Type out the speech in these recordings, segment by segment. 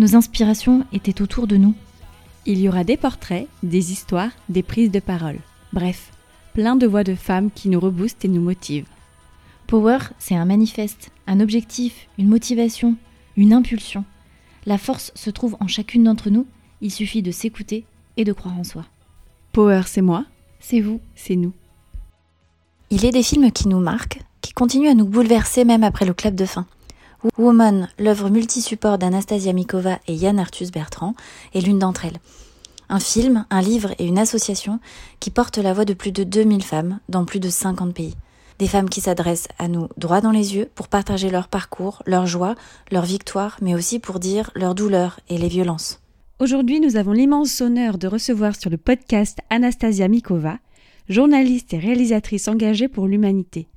Nos inspirations étaient autour de nous. Il y aura des portraits, des histoires, des prises de parole. Bref, plein de voix de femmes qui nous reboostent et nous motivent. Power, c'est un manifeste, un objectif, une motivation, une impulsion. La force se trouve en chacune d'entre nous, il suffit de s'écouter et de croire en soi. Power, c'est moi, C'est vous. c'est nous. Il est des films qui nous marquent, qui continuent à nous bouleverser même après le clap de fin. Woman, l'œuvre multi-support d'Anastasia Mikova et Yann Arthus Bertrand, est l'une d'entre elles. Un film, un livre et une association qui portent la voix de plus de 2000 femmes dans plus de 50 pays. Des femmes qui s'adressent à nous droit dans les yeux pour partager leur parcours, leur joie, leur victoire, mais aussi pour dire leur douleur et les violences. Aujourd'hui, nous avons l'immense honneur de recevoir sur le podcast Anastasia Mikova, journaliste et réalisatrice engagée pour l'humanité.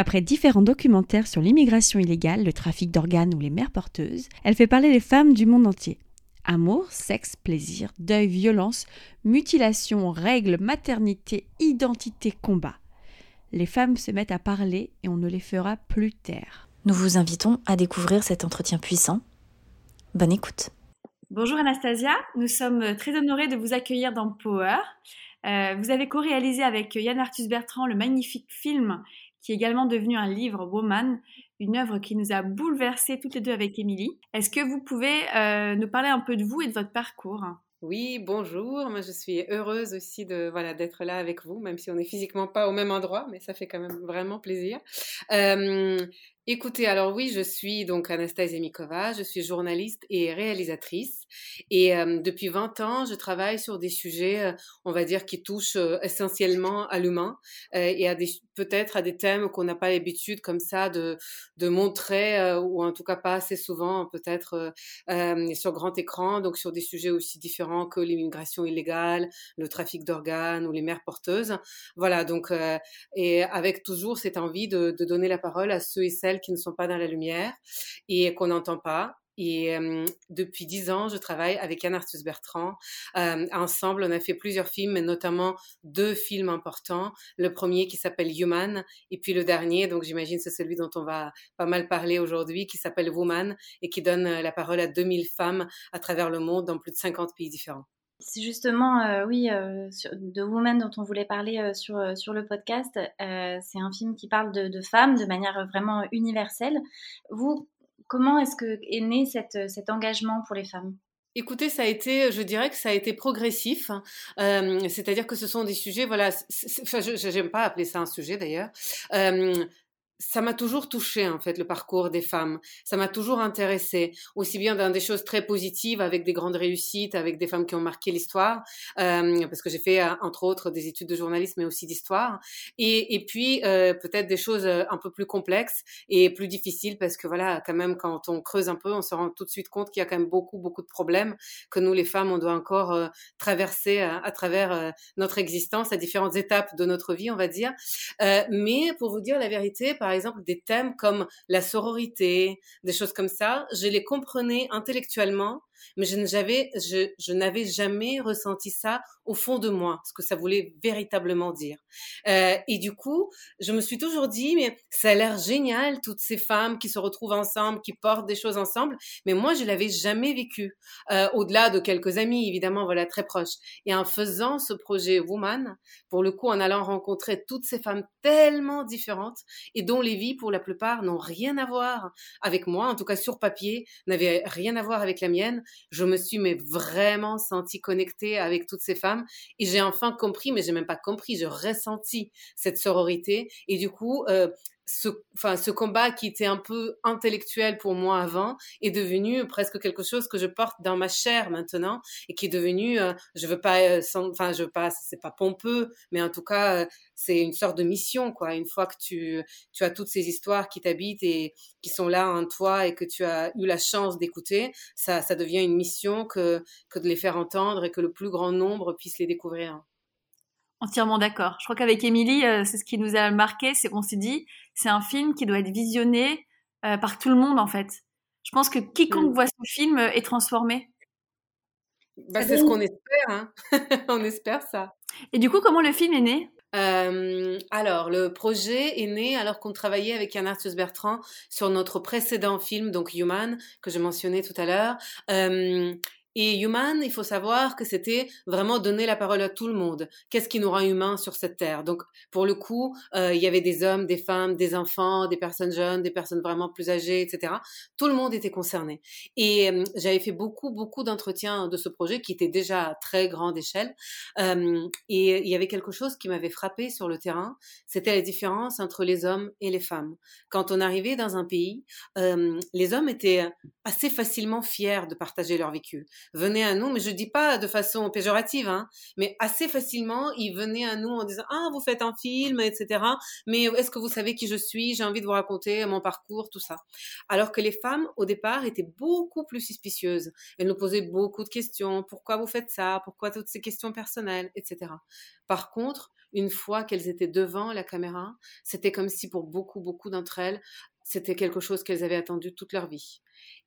Après différents documentaires sur l'immigration illégale, le trafic d'organes ou les mères porteuses, elle fait parler les femmes du monde entier. Amour, sexe, plaisir, deuil, violence, mutilation, règles, maternité, identité, combat. Les femmes se mettent à parler et on ne les fera plus taire. Nous vous invitons à découvrir cet entretien puissant. Bonne écoute. Bonjour Anastasia, nous sommes très honorés de vous accueillir dans Power. Euh, vous avez co-réalisé avec Yann Arthus Bertrand le magnifique film qui est également devenu un livre, Woman, une œuvre qui nous a bouleversées toutes les deux avec Émilie. Est-ce que vous pouvez euh, nous parler un peu de vous et de votre parcours? Oui, bonjour. Moi, je suis heureuse aussi de voilà d'être là avec vous, même si on n'est physiquement pas au même endroit, mais ça fait quand même vraiment plaisir. Euh, écoutez, alors oui, je suis donc Anastasia Mikova, je suis journaliste et réalisatrice, et euh, depuis 20 ans, je travaille sur des sujets, euh, on va dire, qui touchent euh, essentiellement à l'humain et à peut-être à des thèmes qu'on n'a pas l'habitude comme ça de de montrer ou en tout cas pas assez souvent peut-être sur grand écran, donc sur des sujets aussi différents que l'immigration illégale, le trafic d'organes ou les mères porteuses. Voilà, donc et avec toujours cette envie de, de donner la parole à ceux et celles qui ne sont pas dans la lumière et qu'on n'entend pas. Et depuis dix ans, je travaille avec Yann Arthus Bertrand. Ensemble, on a fait plusieurs films, mais notamment deux films importants. Le premier qui s'appelle Human, et puis le dernier, donc j'imagine c'est celui dont on va pas mal parler aujourd'hui, qui s'appelle Woman, et qui donne euh, la parole à 2000 femmes à travers le monde dans plus de 50 pays différents. C'est justement, euh, oui, euh, sur, de Woman dont on voulait parler euh, sur, euh, sur le podcast. Euh, c'est un film qui parle de, femmes de manière vraiment universelle. Vous, comment est-ce que est né cet engagement pour les femmes? Écoutez, ça a été, je dirais que ça a été progressif, euh, c'est-à-dire que ce sont des sujets, voilà, je n'aime pas appeler ça un sujet d'ailleurs. Ça m'a toujours touché en fait le parcours des femmes. Ça m'a toujours intéressé, aussi bien dans des choses très positives avec des grandes réussites, avec des femmes qui ont marqué l'histoire, euh, parce que j'ai fait euh, entre autres des études de journalisme, mais aussi d'histoire, et, et puis euh, peut-être des choses euh, un peu plus complexes et plus difficiles, parce que voilà, quand même quand on creuse un peu, on se rend tout de suite compte qu'il y a quand même beaucoup beaucoup de problèmes que nous les femmes on doit encore euh, traverser à, travers notre existence à différentes étapes de notre vie, on va dire. Mais pour vous dire la vérité, exemple, des thèmes comme la sororité, des choses comme ça, je les comprenais intellectuellement, mais je n'avais je, je n'avais jamais ressenti ça au fond de moi, ce que ça voulait véritablement dire. Euh, et du coup, je me suis toujours dit, mais ça a l'air génial, toutes ces femmes qui se retrouvent ensemble, qui portent des choses ensemble, mais moi, je l'avais jamais vécu, euh, au-delà de quelques amis, évidemment, voilà, très proches. Et en faisant ce projet Woman, pour le coup, en allant rencontrer toutes ces femmes tellement différentes et dont les vies, pour la plupart, n'ont rien à voir avec moi, en tout cas sur papier, n'avaient rien à voir avec la mienne, je me suis mais vraiment sentie connectée avec toutes ces femmes. Et j'ai enfin compris, mais j'ai même pas compris, je ressentis cette sororité. Et du coup, euh, ce, enfin, ce combat qui était un peu intellectuel pour moi avant est devenu presque quelque chose que je porte dans ma chair maintenant et qui est devenu, euh, je veux pas, euh, enfin, je veux pas, c'est pas pompeux, mais en tout cas, euh, c'est une sorte de mission, quoi. Une fois que tu, tu as toutes ces histoires qui t'habitent et qui sont là en toi et que tu as eu la chance d'écouter, ça, ça devient une mission que, que de les faire entendre et que le plus grand nombre puisse les découvrir. Entièrement d'accord. Je crois qu'avec Émilie, euh, c'est ce qui nous a marqué, c'est qu'on s'est dit, c'est un film qui doit être visionné euh, par tout le monde en fait. Je pense que quiconque mm. voit ce film est transformé. Bah, c'est ce qu'on espère, hein. on espère ça. Et du coup, comment le film est né? Euh, alors, le projet est né alors qu'on travaillait avec Yann Arthus Bertrand sur notre précédent film, donc Human, que je mentionnais tout à l'heure. Euh, et Human, il faut savoir que c'était vraiment donner la parole à tout le monde. Qu'est-ce qui nous rend humains sur cette terre? Donc, pour le coup, euh, il y avait des hommes, des femmes, des enfants, des personnes jeunes, des personnes vraiment plus âgées, etc. Tout le monde était concerné. Et euh, j'avais fait beaucoup, beaucoup d'entretiens de ce projet qui était déjà à très grande échelle. Euh, et il y avait quelque chose qui m'avait frappé sur le terrain, c'était la différence entre les hommes et les femmes. Quand on arrivait dans un pays, les hommes étaient assez facilement fiers de partager leur vécu venaient à nous, mais je dis pas de façon péjorative, hein, mais assez facilement, ils venaient à nous en disant ah vous faites un film, etc. Mais est-ce que vous savez qui je suis? J'ai envie de vous raconter mon parcours, tout ça. Alors que les femmes au départ étaient beaucoup plus suspicieuses. Elles nous posaient beaucoup de questions. Pourquoi vous faites ça? Pourquoi toutes ces questions personnelles, etc. Par contre, une fois qu'elles étaient devant la caméra, c'était comme si pour beaucoup, beaucoup d'entre elles, c'était quelque chose qu'elles avaient attendu toute leur vie.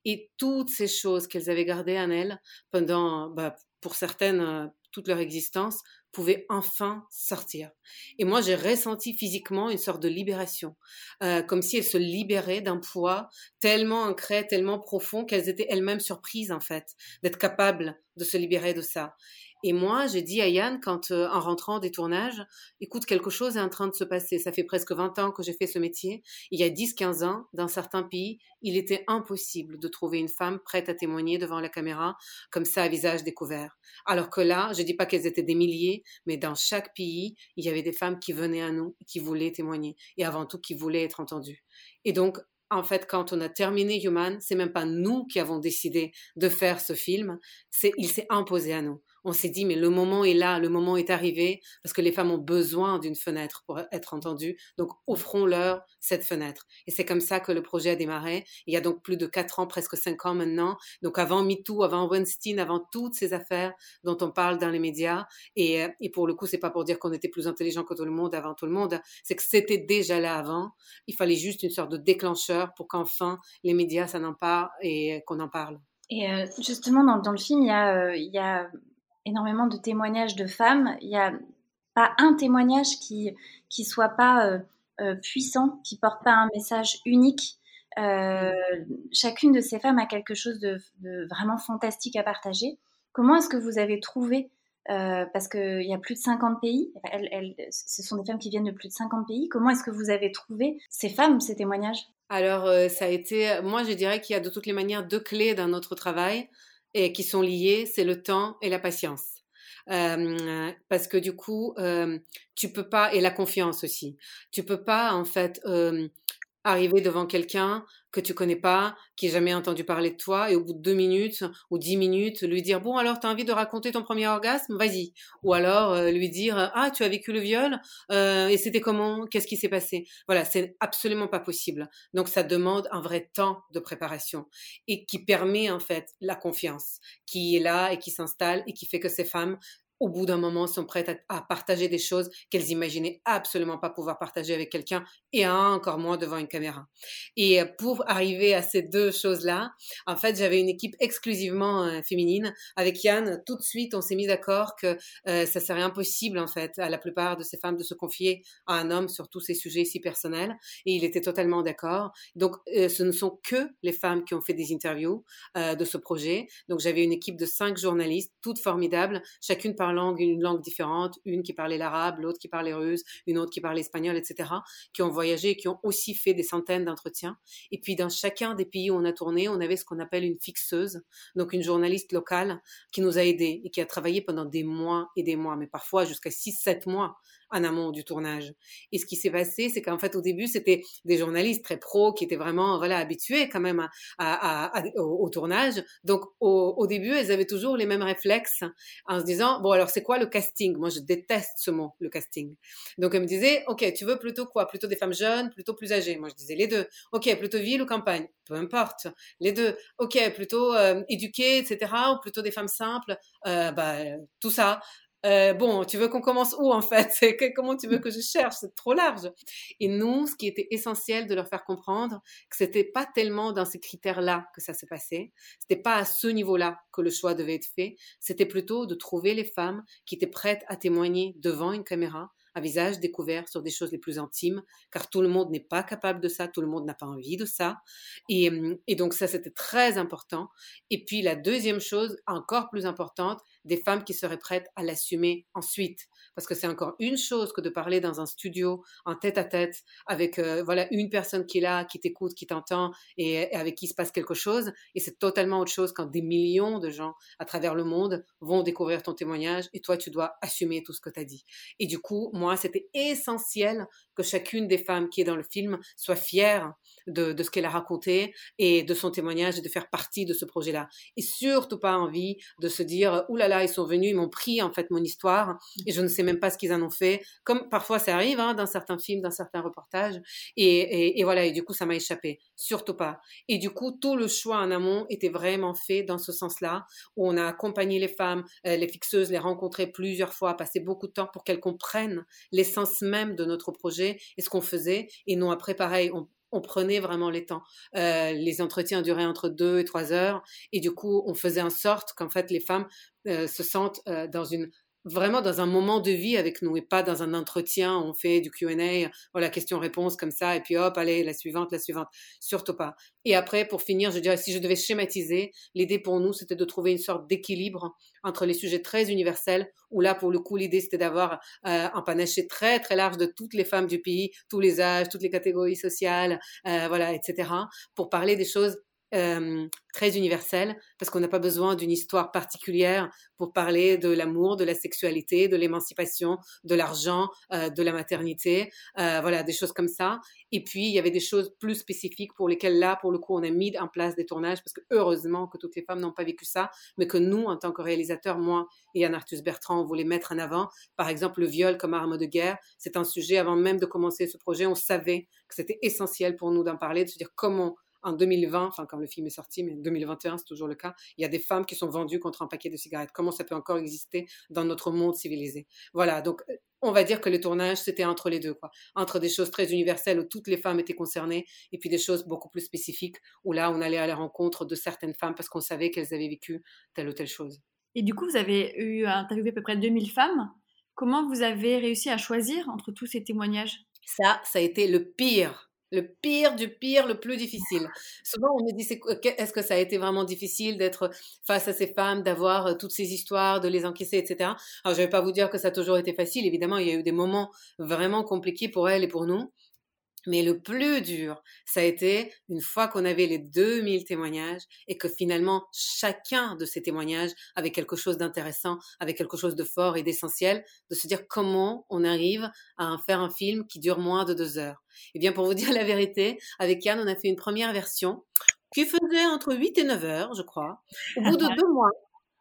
Et toutes ces choses qu'elles avaient gardées en elles pendant, bah, pour certaines, euh, toute leur existence, pouvaient enfin sortir. Et moi, j'ai ressenti physiquement une sorte de libération, euh, comme si elles se libéraient d'un poids tellement ancré, tellement profond qu'elles étaient elles-mêmes surprises en fait d'être capables de se libérer de ça. Et moi, j'ai dit à Yann, quand euh, en rentrant des tournages, écoute, quelque chose est en train de se passer. Ça fait presque 20 ans que j'ai fait ce métier. Il y a 10-15 ans, dans certains pays, il était impossible de trouver une femme prête à témoigner devant la caméra, comme ça, à visage découvert. Alors que là, je dis pas qu'elles étaient des milliers, mais dans chaque pays, il y avait des femmes qui venaient à nous, qui voulaient témoigner, et avant tout qui voulaient être entendues. Et donc, en fait, quand on a terminé Human, c'est même pas nous qui avons décidé de faire ce film, il s'est imposé à nous on s'est dit, mais le moment est là, le moment est arrivé, parce que les femmes ont besoin d'une fenêtre pour être entendues. Donc, offrons-leur cette fenêtre. Et c'est comme ça que le projet a démarré. Il y a donc plus de quatre ans, presque cinq ans maintenant. Donc, avant MeToo, avant Weinstein, avant toutes ces affaires dont on parle dans les médias. Et, et pour le coup, c'est pas pour dire qu'on était plus intelligent que tout le monde avant tout le monde. C'est que c'était déjà là avant. Il fallait juste une sorte de déclencheur pour qu'enfin les médias s'en emparent et qu'on en parle. Et euh, justement, dans, le film, il y a, euh, il y a énormément de témoignages de femmes. Il n'y a pas un témoignage qui qui soit pas euh, euh, puissant, qui porte pas un message unique. Euh, chacune de ces femmes a quelque chose de, vraiment fantastique à partager. Comment est-ce que vous avez trouvé parce qu'il y a plus de 50 pays, elles, ce sont des femmes qui viennent de plus de 50 pays. Comment est-ce que vous avez trouvé ces femmes, ces témoignages? Alors, ça a été, moi je dirais qu'il y a de toutes les manières deux clés dans notre travail et qui sont liées, c'est le temps et la patience. Parce que du coup, euh, tu peux pas et la confiance aussi. Tu peux pas en fait arriver devant quelqu'un que tu connais pas, qui n'a jamais entendu parler de toi, et au bout de deux minutes ou dix minutes, lui dire bon alors tu as envie de raconter ton premier orgasme, vas-y. Ou alors euh, lui dire ah tu as vécu le viol euh, et c'était comment, qu'est-ce qui s'est passé? Voilà, c'est absolument pas possible. Donc ça demande un vrai temps de préparation et qui permet en fait la confiance, qui est là et qui s'installe et qui fait que ces femmes au bout d'un moment, sont prêtes à, partager des choses qu'elles imaginaient absolument pas pouvoir partager avec quelqu'un et encore moins devant une caméra. Et euh, pour arriver à ces deux choses-là, en fait, j'avais une équipe exclusivement euh, féminine. Avec Yann, tout de suite, on s'est mis d'accord que euh, ça serait impossible, en fait, à la plupart de ces femmes de se confier à un homme sur tous ces sujets si personnels. Et il était totalement d'accord. Donc, ce ne sont que les femmes qui ont fait des interviews de ce projet. Donc, j'avais une équipe de cinq journalistes, toutes formidables, chacune par une langue différente, une qui parlait l'arabe, l'autre qui parlait russe, une autre qui parlait espagnol, etc., qui ont voyagé et qui ont aussi fait des centaines d'entretiens. Et puis dans chacun des pays où on a tourné, on avait ce qu'on appelle une fixeuse, donc une journaliste locale qui nous a aidés et qui a travaillé pendant des mois et des mois, mais parfois jusqu'à 6-7 mois en amont du tournage. Et ce qui s'est passé, c'est qu'en fait, au début, c'était des journalistes très pros qui étaient vraiment voilà habitués quand même au, tournage. Donc, au, début, elles avaient toujours les mêmes réflexes en se disant bon, alors c'est quoi le casting? Moi, je déteste ce mot, le casting. Donc, elles me disaient ok, tu veux plutôt quoi? Plutôt des femmes jeunes, plutôt plus âgées Moi, je disais les deux. Ok, plutôt ville ou campagne? Peu importe, les deux. Ok, plutôt euh, éduquées, etc. Ou plutôt des femmes simples euh, Bah, tout ça. Euh, bon, tu veux qu'on commence où en fait? Comment tu veux que je cherche? C'est trop large. Et nous, ce qui était essentiel de leur faire comprendre, que c'était pas tellement dans ces critères-là que ça s'est passé. C'était pas à ce niveau-là que le choix devait être fait. C'était plutôt de trouver les femmes qui étaient prêtes à témoigner devant une caméra, à visage découvert sur des choses les plus intimes, car tout le monde n'est pas capable de ça, tout le monde n'a pas envie de ça. Et, et donc ça, c'était très important. Et puis la deuxième chose, encore plus importante, des femmes qui seraient prêtes à l'assumer ensuite. Parce que c'est encore une chose que de parler dans un studio en tête à tête avec euh, voilà une personne qui est là, qui t'écoute, qui t'entend et, avec qui se passe quelque chose. Et c'est totalement autre chose quand des millions de gens à travers le monde vont découvrir ton témoignage et toi tu dois assumer tout ce que tu as dit. Et du coup, moi, c'était essentiel que chacune des femmes qui est dans le film soit fière de, de ce qu'elle a raconté et de son témoignage et de faire partie de ce projet-là. Et surtout pas envie de se dire, oulala, là là, ils sont venus, ils m'ont pris en fait mon histoire et je ne sais même pas ce qu'ils en ont fait. Comme parfois ça arrive hein, dans certains films, dans certains reportages. Et, et, voilà, et du coup ça m'a échappé. Surtout pas. Et du coup, tout le choix en amont était vraiment fait dans ce sens-là, où on a accompagné les femmes, euh, les fixeuses, les rencontré plusieurs fois, passé beaucoup de temps pour qu'elles comprennent l'essence même de notre projet et ce qu'on faisait. Et non après, pareil, on, on prenait vraiment les temps. Euh, les entretiens duraient entre deux et trois heures, et du coup, on faisait en sorte qu'en fait les femmes euh, se sentent euh, dans une vraiment dans un moment de vie avec nous et pas dans un entretien, on fait du Q&A, voilà, question-réponse comme ça, et puis hop, allez, la suivante, la suivante. Surtout pas. Et après, pour finir, je dirais, si je devais schématiser, l'idée pour nous, c'était de trouver une sorte d'équilibre entre les sujets très universels, où là, pour le coup, l'idée, c'était d'avoir euh, un panaché très, très large de toutes les femmes du pays, tous les âges, toutes les catégories sociales, euh, voilà, etc., pour parler des choses euh, très universelle, parce qu'on n'a pas besoin d'une histoire particulière pour parler de l'amour, de la sexualité, de l'émancipation, de l'argent, euh, de la maternité, euh, voilà, des choses comme ça. Et puis, il y avait des choses plus spécifiques pour lesquelles, là, pour le coup, on a mis en place des tournages, parce que heureusement que toutes les femmes n'ont pas vécu ça, mais que nous, en tant que réalisateurs, moi et Anne Arthus Bertrand, on voulait mettre en avant. Par exemple, le viol comme arme de guerre, c'est un sujet, avant même de commencer ce projet, on savait que c'était essentiel pour nous d'en parler, de se dire comment en 2020, enfin quand le film est sorti, mais en 2021 c'est toujours le cas, il y a des femmes qui sont vendues contre un paquet de cigarettes. Comment ça peut encore exister dans notre monde civilisé? Voilà, donc euh, on va dire que le tournage c'était entre les deux, quoi, entre des choses très universelles où toutes les femmes étaient concernées, et puis des choses beaucoup plus spécifiques où là on allait à la rencontre de certaines femmes parce qu'on savait qu'elles avaient vécu telle ou telle chose. Et du coup, vous avez eu interviewé à peu près 2000 femmes. Comment vous avez réussi à choisir entre tous ces témoignages? Ça, ça a été le pire le pire du pire, le plus difficile. Souvent, on me dit, est-ce que ça a été vraiment difficile d'être face à ces femmes, d'avoir euh, toutes ces histoires, de les encaisser, etc. Alors, je vais pas vous dire que ça a toujours été facile. Évidemment, il y a eu des moments vraiment compliqués pour elles et pour nous. Mais le plus dur, ça a été une fois qu'on avait les 2000 témoignages et que finalement chacun de ces témoignages avait quelque chose d'intéressant, avait quelque chose de fort et d'essentiel, de se dire comment on arrive à faire un film qui dure moins de deux heures. Eh bien, pour vous dire la vérité, avec Yann, on a fait une première version qui faisait entre 8 et 9 heures, je crois. Au bout de deux mois,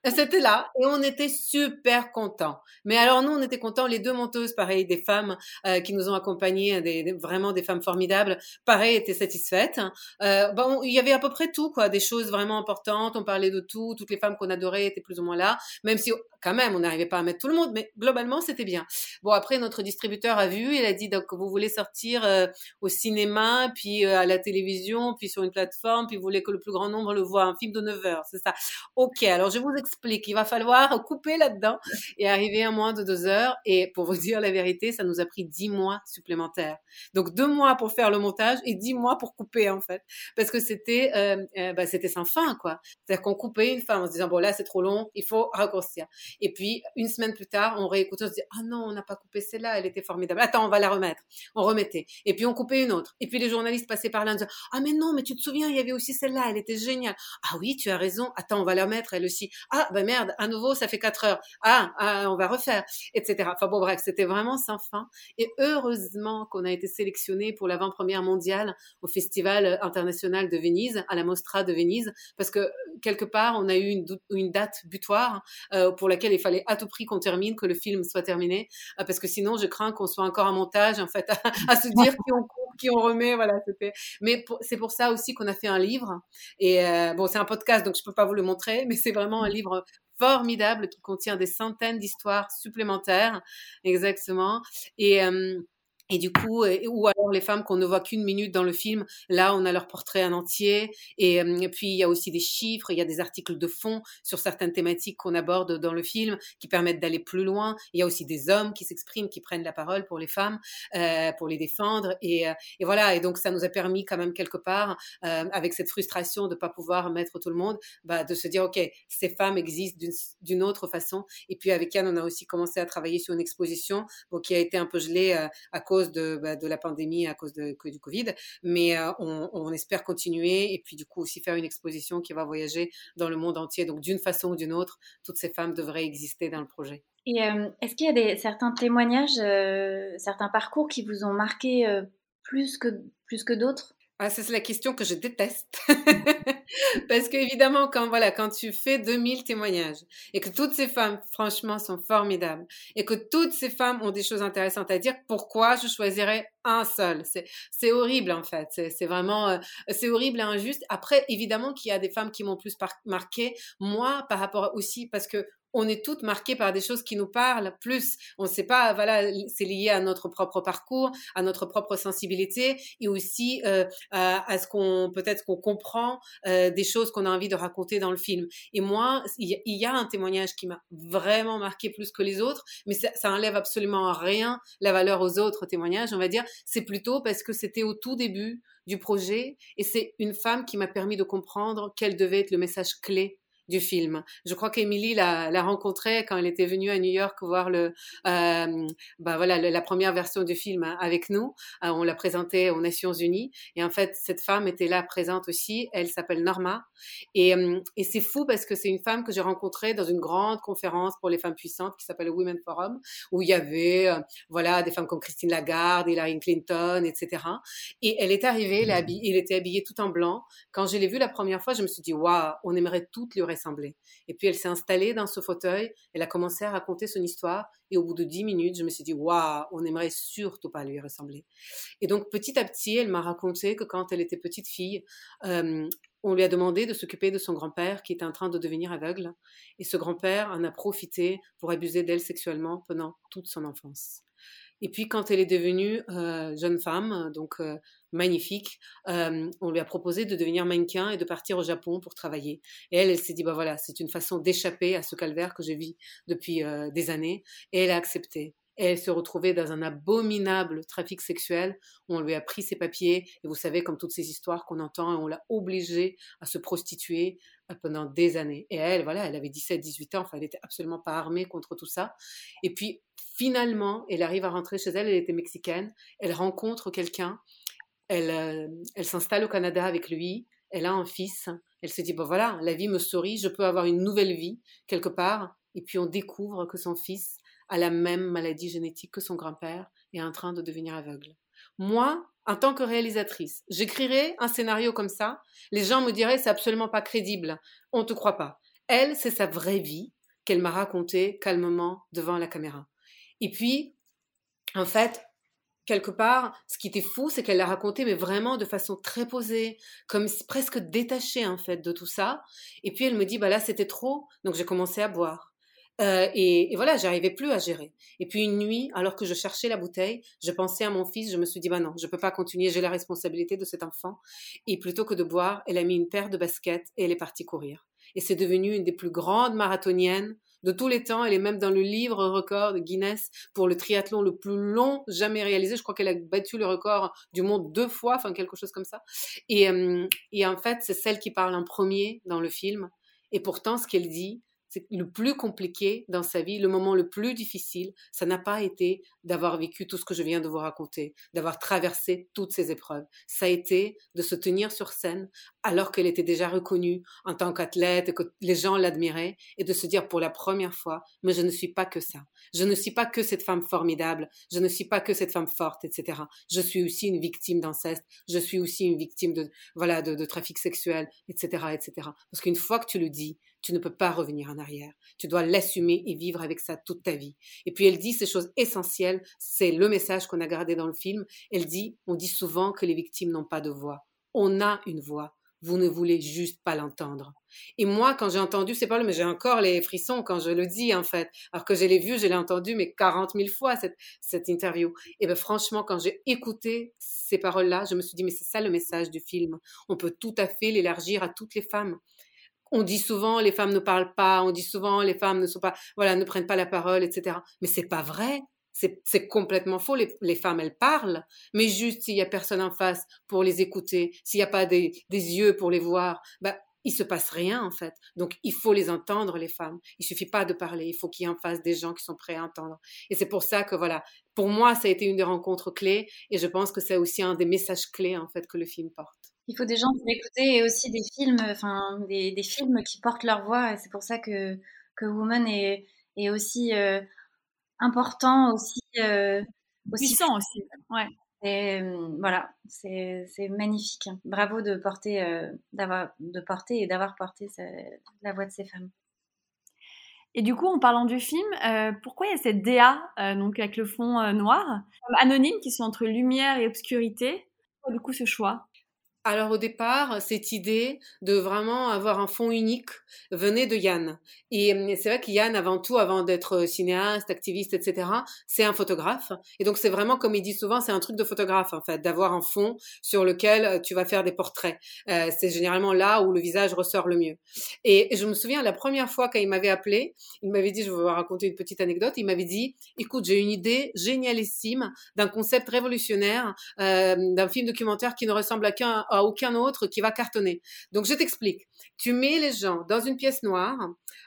c'était là et on était super contents. Mais alors nous, on était contents, les deux monteuses, pareil, des femmes euh, qui nous ont accompagnés, des, vraiment des femmes formidables, pareil, étaient satisfaites. Euh, bon, il y avait à peu près tout, quoi, des choses vraiment importantes. On parlait de tout, toutes les femmes qu'on adorait étaient plus ou moins là, même si quand même, on n'arrivait pas à mettre tout le monde, mais globalement, c'était bien. Bon, après, notre distributeur a vu, il a dit donc vous voulez sortir euh, au cinéma, puis euh, à la télévision, puis sur une plateforme, puis vous voulez que le plus grand nombre le voit, un film de 9 heures, c'est ça. Ok, alors je vous explique, il va falloir couper là-dedans et arriver à moins de 2 heures. Et pour vous dire la vérité, ça nous a pris 10 mois supplémentaires. Donc deux mois pour faire le montage et 10 mois pour couper en fait, parce que c'était euh, bah, c'était sans fin quoi. C'est-à-dire qu'on coupait une femme en se disant bon là c'est trop long, il faut raccourcir. Et puis, une semaine plus tard, on réécoutait, on se dit, ah non, on n'a pas coupé celle-là, elle était formidable. Attends, on va la remettre. On remettait. Et puis, on coupait une autre. Et puis, les journalistes passaient par là en disant, ah mais non, mais tu te souviens, il y avait aussi celle-là, elle était géniale. Ah oui, tu as raison. Attends, on va la mettre, elle aussi. Ah, ben merde, à nouveau, ça fait quatre heures. Ah, ah on va refaire, etc. Enfin bon, bref, c'était vraiment sans fin. Et heureusement qu'on a été sélectionné pour l'avant-première mondiale au Festival international de Venise, à la Mostra de Venise, parce que quelque part, on a eu une, une date butoir euh, pour laquelle il fallait à tout prix qu'on termine, que le film soit terminé, euh, parce que sinon, je crains qu'on soit encore en montage, en fait, à, se dire qui on coupe, qui on remet, voilà. Mais c'est pour ça aussi qu'on a fait un livre. Et euh, bon, c'est un podcast, donc je peux pas vous le montrer, mais c'est vraiment un livre formidable qui contient des centaines d'histoires supplémentaires, exactement. Et euh, et du coup, ou alors les femmes qu'on ne voit qu'une minute dans le film, là, on a leur portrait en entier. Et, puis, il y a aussi des chiffres, il y a des articles de fond sur certaines thématiques qu'on aborde dans le film qui permettent d'aller plus loin. Il y a aussi des hommes qui s'expriment, qui prennent la parole pour les femmes, euh, pour les défendre. Et, et, voilà, et donc ça nous a permis quand même quelque part, euh, avec cette frustration de ne pas pouvoir mettre tout le monde, bah, de se dire, OK, ces femmes existent d'une autre façon. Et puis avec Yann, on a aussi commencé à travailler sur une exposition bon, qui a été un peu gelée euh, à cause bah, de, la pandémie, à cause du Covid. Mais euh, on, espère continuer et puis du coup aussi faire une exposition qui va voyager dans le monde entier. Donc d'une façon ou d'une autre, toutes ces femmes devraient exister dans le projet. Et euh, est-ce qu'il y a certains témoignages, euh, certains parcours qui vous ont marqué plus que, plus que d'autres? Ah, c'est la question que je déteste. Parce qu'évidemment, quand, voilà, quand tu fais 2000 témoignages et que toutes ces femmes, franchement, sont formidables et que toutes ces femmes ont des choses intéressantes à dire, pourquoi je choisirais un seul? C'est horrible, en fait. C'est vraiment, euh, c'est horrible et injuste. Après, évidemment qu'il y a des femmes qui m'ont plus marqué. Moi, par rapport aussi, parce que on est toutes marquées par des choses qui nous parlent plus. On ne sait pas, voilà, c'est lié à notre propre parcours, à notre propre sensibilité et aussi euh, à, ce qu'on peut-être qu'on comprend euh, des choses qu'on a envie de raconter dans le film. Et moi, il y, a un témoignage qui m'a vraiment marqué plus que les autres, mais ça, ça enlève absolument rien la valeur aux autres témoignages. On va dire, c'est plutôt parce que c'était au tout début du projet et c'est une femme qui m'a permis de comprendre quel devait être le message clé du film. Je crois qu'Émilie l'a rencontrée quand elle était venue à New York voir le, euh, bah voilà, la première version du film avec nous. Euh, on l'a présentée aux Nations Unies et en fait cette femme était là présente aussi. Elle s'appelle Norma et, euh, et c'est fou parce que c'est une femme que j'ai rencontrée dans une grande conférence pour les femmes puissantes qui s'appelle le Women Forum où il y avait voilà des femmes comme Christine Lagarde, Hillary Clinton, etc. Et elle est arrivée, elle était habillée tout en blanc. Quand je l'ai vue la première fois, je me suis dit waouh, on aimerait toutes lui rester et puis elle s'est installée dans ce fauteuil, elle a commencé à raconter son histoire, et au bout de dix minutes, je me suis dit, waouh, on n'aimerait surtout pas lui ressembler. Et donc petit à petit, elle m'a raconté que quand elle était petite fille, euh, on lui a demandé de s'occuper de son grand-père qui était en train de devenir aveugle, et ce grand-père en a profité pour abuser d'elle sexuellement pendant toute son enfance. Et puis quand elle est devenue euh, jeune femme, donc euh, magnifique, euh, on lui a proposé de devenir mannequin et de partir au Japon pour travailler. Et elle, elle s'est dit bah voilà, c'est une façon d'échapper à ce calvaire que je vis depuis des années. Et elle a accepté. Et elle se retrouvait dans un abominable trafic sexuel. On lui a pris ses papiers. Et vous savez, comme toutes ces histoires qu'on entend, on l'a obligée à se prostituer pendant des années. Et elle, voilà, elle avait 17, 18 ans. Enfin, elle n'était absolument pas armée contre tout ça. Et puis, finalement, elle arrive à rentrer chez elle, elle était mexicaine, elle rencontre quelqu'un, elle, euh, elle s'installe au Canada avec lui, elle a un fils, elle se dit, bon voilà, la vie me sourit, je peux avoir une nouvelle vie quelque part, et puis on découvre que son fils a la même maladie génétique que son grand-père et est en train de devenir aveugle. Moi, en tant que réalisatrice, j'écrirais un scénario comme ça, les gens me diraient c'est absolument pas crédible, on te croit pas. Elle, c'est sa vraie vie qu'elle m'a racontée calmement devant la caméra. Et puis, en fait, quelque part, ce qui était fou, c'est qu'elle l'a raconté, mais vraiment de façon très posée, comme presque détachée en fait de tout ça. Et puis elle me dit, bah là c'était trop, donc j'ai commencé à boire. Euh, et, voilà, j'arrivais plus à gérer. Et puis une nuit, alors que je cherchais la bouteille, je pensais à mon fils, je me suis dit, bah non, je peux pas continuer, j'ai la responsabilité de cet enfant. Et plutôt que de boire, elle a mis une paire de baskets et elle est partie courir. Et c'est devenu une des plus grandes marathoniennes de tous les temps. Elle est même dans le livre record de Guinness pour le triathlon le plus long jamais réalisé. Je crois qu'elle a battu le record du monde deux fois, enfin quelque chose comme ça. Et, euh, et en fait, c'est celle qui parle en premier dans le film. Et pourtant, ce qu'elle dit, c'est le plus compliqué dans sa vie, le moment le plus difficile, ça n'a pas été d'avoir vécu tout ce que je viens de vous raconter, d'avoir traversé toutes ces épreuves. Ça a été de se tenir sur scène alors qu'elle était déjà reconnue en tant qu'athlète et que les gens l'admiraient et de se dire pour la première fois, mais je ne suis pas que ça. Je ne suis pas que cette femme formidable. Je ne suis pas que cette femme forte, etc. Je suis aussi une victime d'inceste. Je suis aussi une victime de, voilà, de, de trafic sexuel, etc., etc. Parce qu'une fois que tu le dis, tu ne peux pas revenir en arrière. Tu dois l'assumer et vivre avec ça toute ta vie. Et puis elle dit ces choses essentielles, c'est le message qu'on a gardé dans le film. Elle dit, on dit souvent que les victimes n'ont pas de voix. On a une voix. Vous ne voulez juste pas l'entendre. Et moi, quand j'ai entendu ces paroles, mais j'ai encore les frissons quand je le dis, en fait. Alors que je l'ai vu, je l'ai entendu, mais 40 000 fois, cette, cette interview. Et ben, franchement, quand j'ai écouté ces paroles-là, je me suis dit, mais c'est ça le message du film. On peut tout à fait l'élargir à toutes les femmes on dit souvent les femmes ne parlent pas, on dit souvent les femmes ne sont pas, voilà, ne prennent pas la parole, etc. Mais c'est pas vrai. C'est complètement faux. Les, femmes, elles parlent, mais juste s'il y a personne en face pour les écouter, s'il n'y a pas des, yeux pour les voir, bah, il se passe rien en fait. Donc il faut les entendre les femmes. Il suffit pas de parler, il faut qu'il y ait en face des gens qui sont prêts à entendre. Et c'est pour ça que voilà, pour moi ça a été une des rencontres clés et je pense que c'est aussi un des messages clés en fait que le film porte. Il faut des gens pour écouter et aussi des films, enfin des, des films qui portent leur voix. Et c'est pour ça que, que Woman est, est aussi euh, important, aussi, euh, aussi puissant aussi. Ouais. Et euh, voilà, c'est magnifique. Bravo de porter, d'avoir de porter et d'avoir porté la voix de ces femmes. Et du coup, en parlant du film, pourquoi il y a cette DA, donc avec le fond noir, anonyme, qui sont entre lumière et obscurité? Pourquoi du coup ce choix? Alors au départ, cette idée de vraiment avoir un fond unique venait de Yann. Et hum, c'est vrai que Yann, avant tout, avant d'être cinéaste, activiste, etc., c'est un photographe. Et donc c'est vraiment, comme il dit souvent, c'est un truc de photographe, en fait, d'avoir un fond sur lequel euh, tu vas faire des portraits. Euh, c'est généralement là où le visage ressort le mieux. Et je me souviens, la première fois quand il m'avait appelé, il m'avait dit, je vais vous raconter une petite anecdote, il m'avait dit, écoute, j'ai une idée génialissime d'un concept révolutionnaire, euh, d'un film documentaire qui ne ressemble à qu'un aucun autre qui va cartonner. Donc je t'explique. Tu mets les gens dans une pièce noire,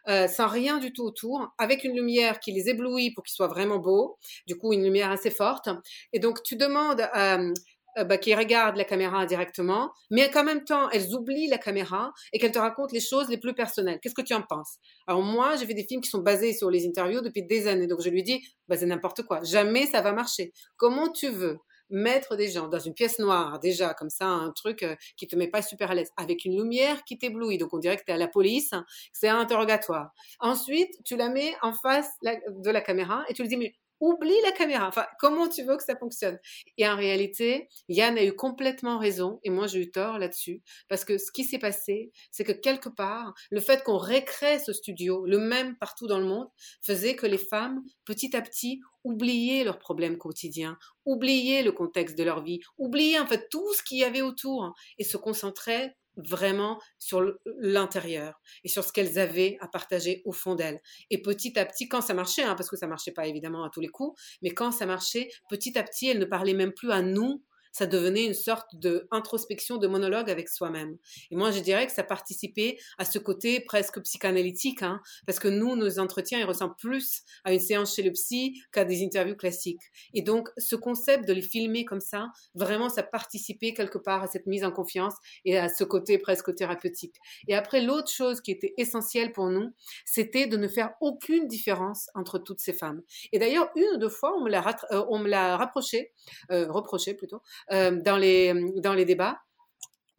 euh, sans rien du tout autour, avec une lumière qui les éblouit pour qu'ils soient vraiment beaux, du coup une lumière assez forte. Et donc tu demandes euh, euh, bah, qu'ils regardent la caméra directement, mais qu'en même temps, elles oublient la caméra et qu'elles te racontent les choses les plus personnelles. Qu'est-ce que tu en penses? Alors moi, j'ai fait des films qui sont basés sur les interviews depuis des années, donc je lui dis, bah, c'est n'importe quoi. Jamais ça va marcher. Comment tu veux mettre des gens dans une pièce noire, déjà, comme ça, un truc euh, qui te met pas super à l'aise, avec une lumière qui t'éblouit. Donc, on dirait que tu es à la police, c'est un interrogatoire. Ensuite, tu la mets en face de la caméra et tu lui dis, mais oublie la caméra. Enfin, comment tu veux que ça fonctionne? Et en réalité, Yann a eu complètement raison, et moi j'ai eu tort là-dessus, parce que ce qui s'est passé, c'est que quelque part, le fait qu'on récrée ce studio, le même partout dans le monde, faisait que les femmes, petit à petit, oubliaient leurs problèmes quotidiens, oubliaient le contexte de leur vie, oubliaient en fait tout ce qu'il y avait autour, et se concentraient vraiment sur l'intérieur et sur ce qu'elles avaient à partager au fond d'elles. Et petit à petit, quand ça marchait, hein, parce que ça marchait pas évidemment à tous les coups, mais quand ça marchait, petit à petit, elles ne parlaient même plus à nous, ça devenait une sorte de introspection, de monologue avec soi-même. Et moi, je dirais que ça participait à ce côté presque psychanalytique, hein, parce que nous, nos entretiens, ils ressemblent plus à une séance chez le psy qu'à des interviews classiques. Et donc, ce concept de les filmer comme ça, vraiment, ça participait quelque part à cette mise en confiance et à ce côté presque thérapeutique. Et après, l'autre chose qui était essentielle pour nous, c'était de ne faire aucune différence entre toutes ces femmes. Et d'ailleurs, une ou deux fois, on me l'a, euh, rapproché, euh, reproché plutôt, dans, les, dans les débats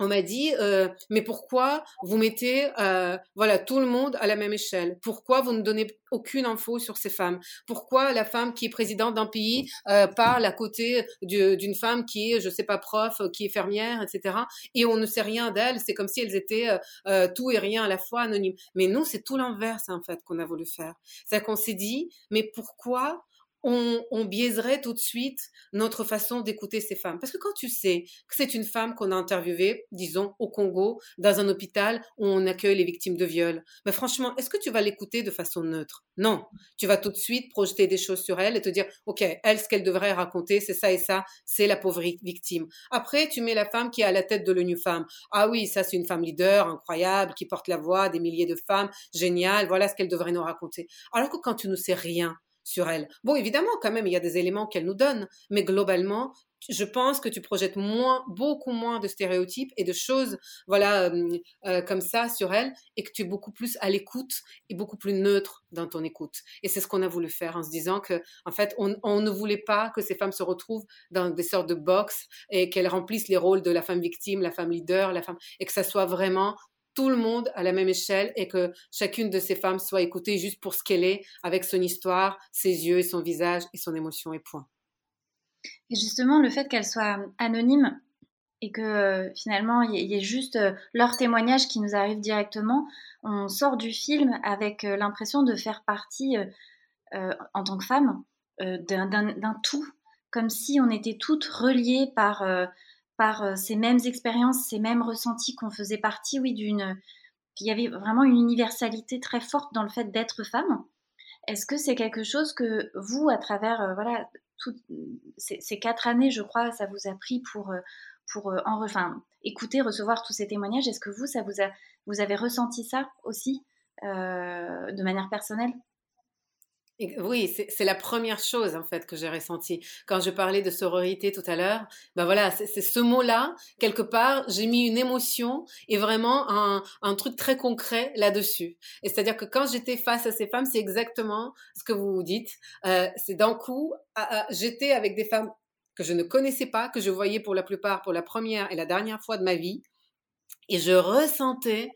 on m'a dit euh, mais pourquoi vous mettez euh, voilà tout le monde à la même échelle? Pourquoi vous ne donnez aucune info sur ces femmes? Pourquoi la femme qui est présidente d'un pays parle à côté d'une femme qui est je sais pas prof, qui est fermière, etc. Et on ne sait rien d'elles. C'est comme si elles étaient tout et rien à la fois anonymes. Mais nous c'est tout l'inverse en fait qu'on a voulu faire. C'est qu'on s'est dit mais pourquoi on, biaiserait tout de suite notre façon d'écouter ces femmes. Parce que quand tu sais que c'est une femme qu'on a interviewée, disons, au Congo, dans un hôpital où on accueille les victimes de viol, mais franchement, est-ce que tu vas l'écouter de façon neutre? Non. Tu vas tout de suite projeter des choses sur elle et te dire, OK, elle, ce qu'elle devrait raconter, c'est ça et ça, c'est la pauvre victime. Après, tu mets la femme qui est à la tête de l'ONU Femmes. Ah oui, ça, c'est une femme leader, incroyable, qui porte la voix des milliers de femmes, génial, voilà ce qu'elle devrait nous raconter. Alors que quand tu ne sais rien, sur elle. Bon, évidemment, quand même, il y a des éléments qu'elle nous donne, mais globalement, je pense que tu projettes beaucoup moins de stéréotypes et de choses, voilà, euh, euh, comme ça sur elle, et que tu es beaucoup plus à l'écoute et beaucoup plus neutre dans ton écoute. Et c'est ce qu'on a voulu faire en se disant que, en fait, on, on, ne voulait pas que ces femmes se retrouvent dans des sortes de box et qu'elles remplissent les rôles de la femme victime, la femme leader, la femme, et que ça soit vraiment tout le monde à la même échelle et que chacune de ces femmes soit écoutée juste pour ce qu'elle est, avec son histoire, ses yeux et son visage et son émotion et point. Et justement, le fait qu'elle soit anonyme et que euh, finalement il y, ait juste euh, leur témoignage qui nous arrive directement, on sort du film avec euh, l'impression de faire partie, en tant que femme, d'un tout, comme si on était toutes reliées par par euh, ces mêmes expériences, ces mêmes ressentis qu'on faisait partie, oui, d'une. qu'il y avait vraiment une universalité très forte dans le fait d'être femme. Est-ce que c'est quelque chose que vous, à travers euh, voilà ces, quatre années, je crois, ça vous a pris pour euh, pour en, enfin, écouter, recevoir tous ces témoignages Est-ce que vous, ça vous a vous avez ressenti ça aussi de manière personnelle? Oui, c'est la première chose en fait que j'ai ressentie quand je parlais de sororité tout à l'heure. Ben voilà, c'est ce mot-là quelque part, j'ai mis une émotion et vraiment un, truc très concret là-dessus. Et c'est-à-dire que quand j'étais face à ces femmes, c'est exactement ce que vous dites. Euh, c'est d'un coup, j'étais avec des femmes que je ne connaissais pas, que je voyais pour la plupart pour la première et la dernière fois de ma vie, et je ressentais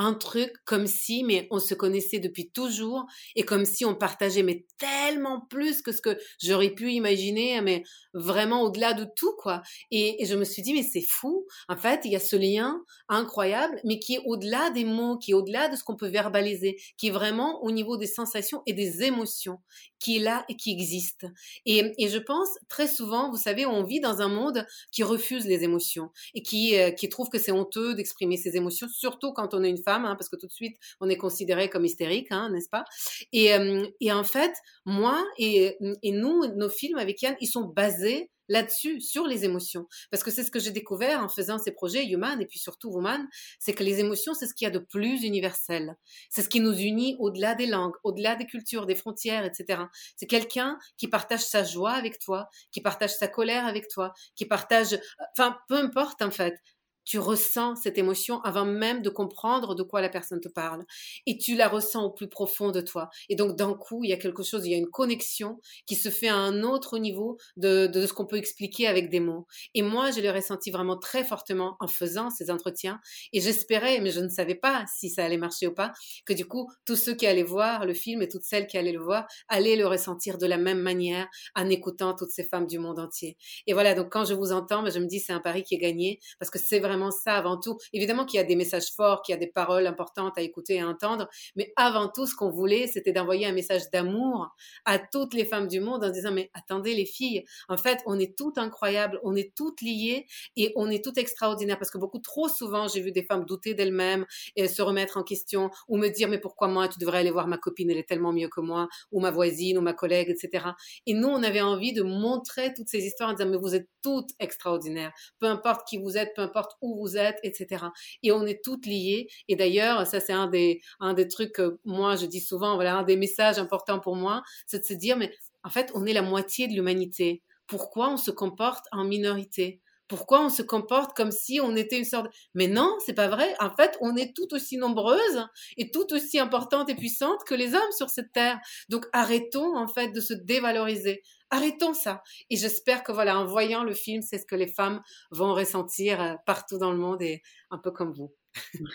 un truc comme si, mais on se connaissait depuis toujours et comme si on partageait, mais tellement plus que ce que j'aurais pu imaginer, mais vraiment au-delà de tout, quoi. Et, je me suis dit, mais c'est fou. En fait, il y a ce lien incroyable, mais qui est au-delà des mots, qui est au-delà de ce qu'on peut verbaliser, qui est vraiment au niveau des sensations et des émotions, qui est là et qui existe. Et, je pense, très souvent, vous savez, on vit dans un monde qui refuse les émotions et qui, euh, qui trouve que c'est honteux d'exprimer ses émotions, surtout quand on est une femme, hein, parce que tout de suite, on est considéré comme hystérique, hein, n'est-ce pas? Et, euh, et, en fait, moi et, et nous, nos films avec Yann, ils sont basés là-dessus, sur les émotions. Parce que c'est ce que j'ai découvert en faisant ces projets Human et puis surtout Woman, c'est que les émotions, c'est ce qu'il y a de plus universel. C'est ce qui nous unit au-delà des langues, au-delà des cultures, des frontières, etc. C'est quelqu'un qui partage sa joie avec toi, qui partage sa colère avec toi, qui partage, enfin, peu importe en fait tu ressens cette émotion avant même de comprendre de quoi la personne te parle. Et tu la ressens au plus profond de toi. Et donc, d'un coup, il y a quelque chose, il y a une connexion qui se fait à un autre niveau de, de ce qu'on peut expliquer avec des mots. Et moi, je l'ai ressenti vraiment très fortement en faisant ces entretiens. Et j'espérais, mais je ne savais pas si ça allait marcher ou pas, que du coup, tous ceux qui allaient voir le film et toutes celles qui allaient le voir allaient le ressentir de la même manière en écoutant toutes ces femmes du monde entier. Et voilà, donc quand je vous entends, je me dis c'est un pari qui est gagné parce que c'est vraiment ça avant tout. Évidemment qu'il y a des messages forts, qu'il y a des paroles importantes à écouter et à entendre, mais avant tout, ce qu'on voulait, c'était d'envoyer un message d'amour à toutes les femmes du monde en disant, mais attendez les filles, en fait, on est toutes incroyables, on est toutes liées et on est toutes extraordinaires parce que beaucoup trop souvent, j'ai vu des femmes douter d'elles-mêmes et se remettre en question ou me dire, mais pourquoi moi, tu devrais aller voir ma copine, elle est tellement mieux que moi, ou ma voisine, ou ma collègue, etc. Et nous, on avait envie de montrer toutes ces histoires en disant, mais vous êtes toutes extraordinaires, peu importe qui vous êtes, peu importe où vous êtes, etc. Et on est toutes liées. Et d'ailleurs, ça c'est un des, un des trucs que moi je dis souvent, voilà, un des messages importants pour moi, c'est de se dire, mais en fait, on est la moitié de l'humanité. Pourquoi on se comporte en minorité? Pourquoi on se comporte comme si on était une sorte de... Mais non, c'est pas vrai. En fait, on est tout aussi nombreuses et tout aussi importantes et puissantes que les hommes sur cette terre. Donc arrêtons en fait de se dévaloriser. Arrêtons ça. Et j'espère que voilà, en voyant le film, c'est ce que les femmes vont ressentir euh, partout dans le monde et un peu comme vous.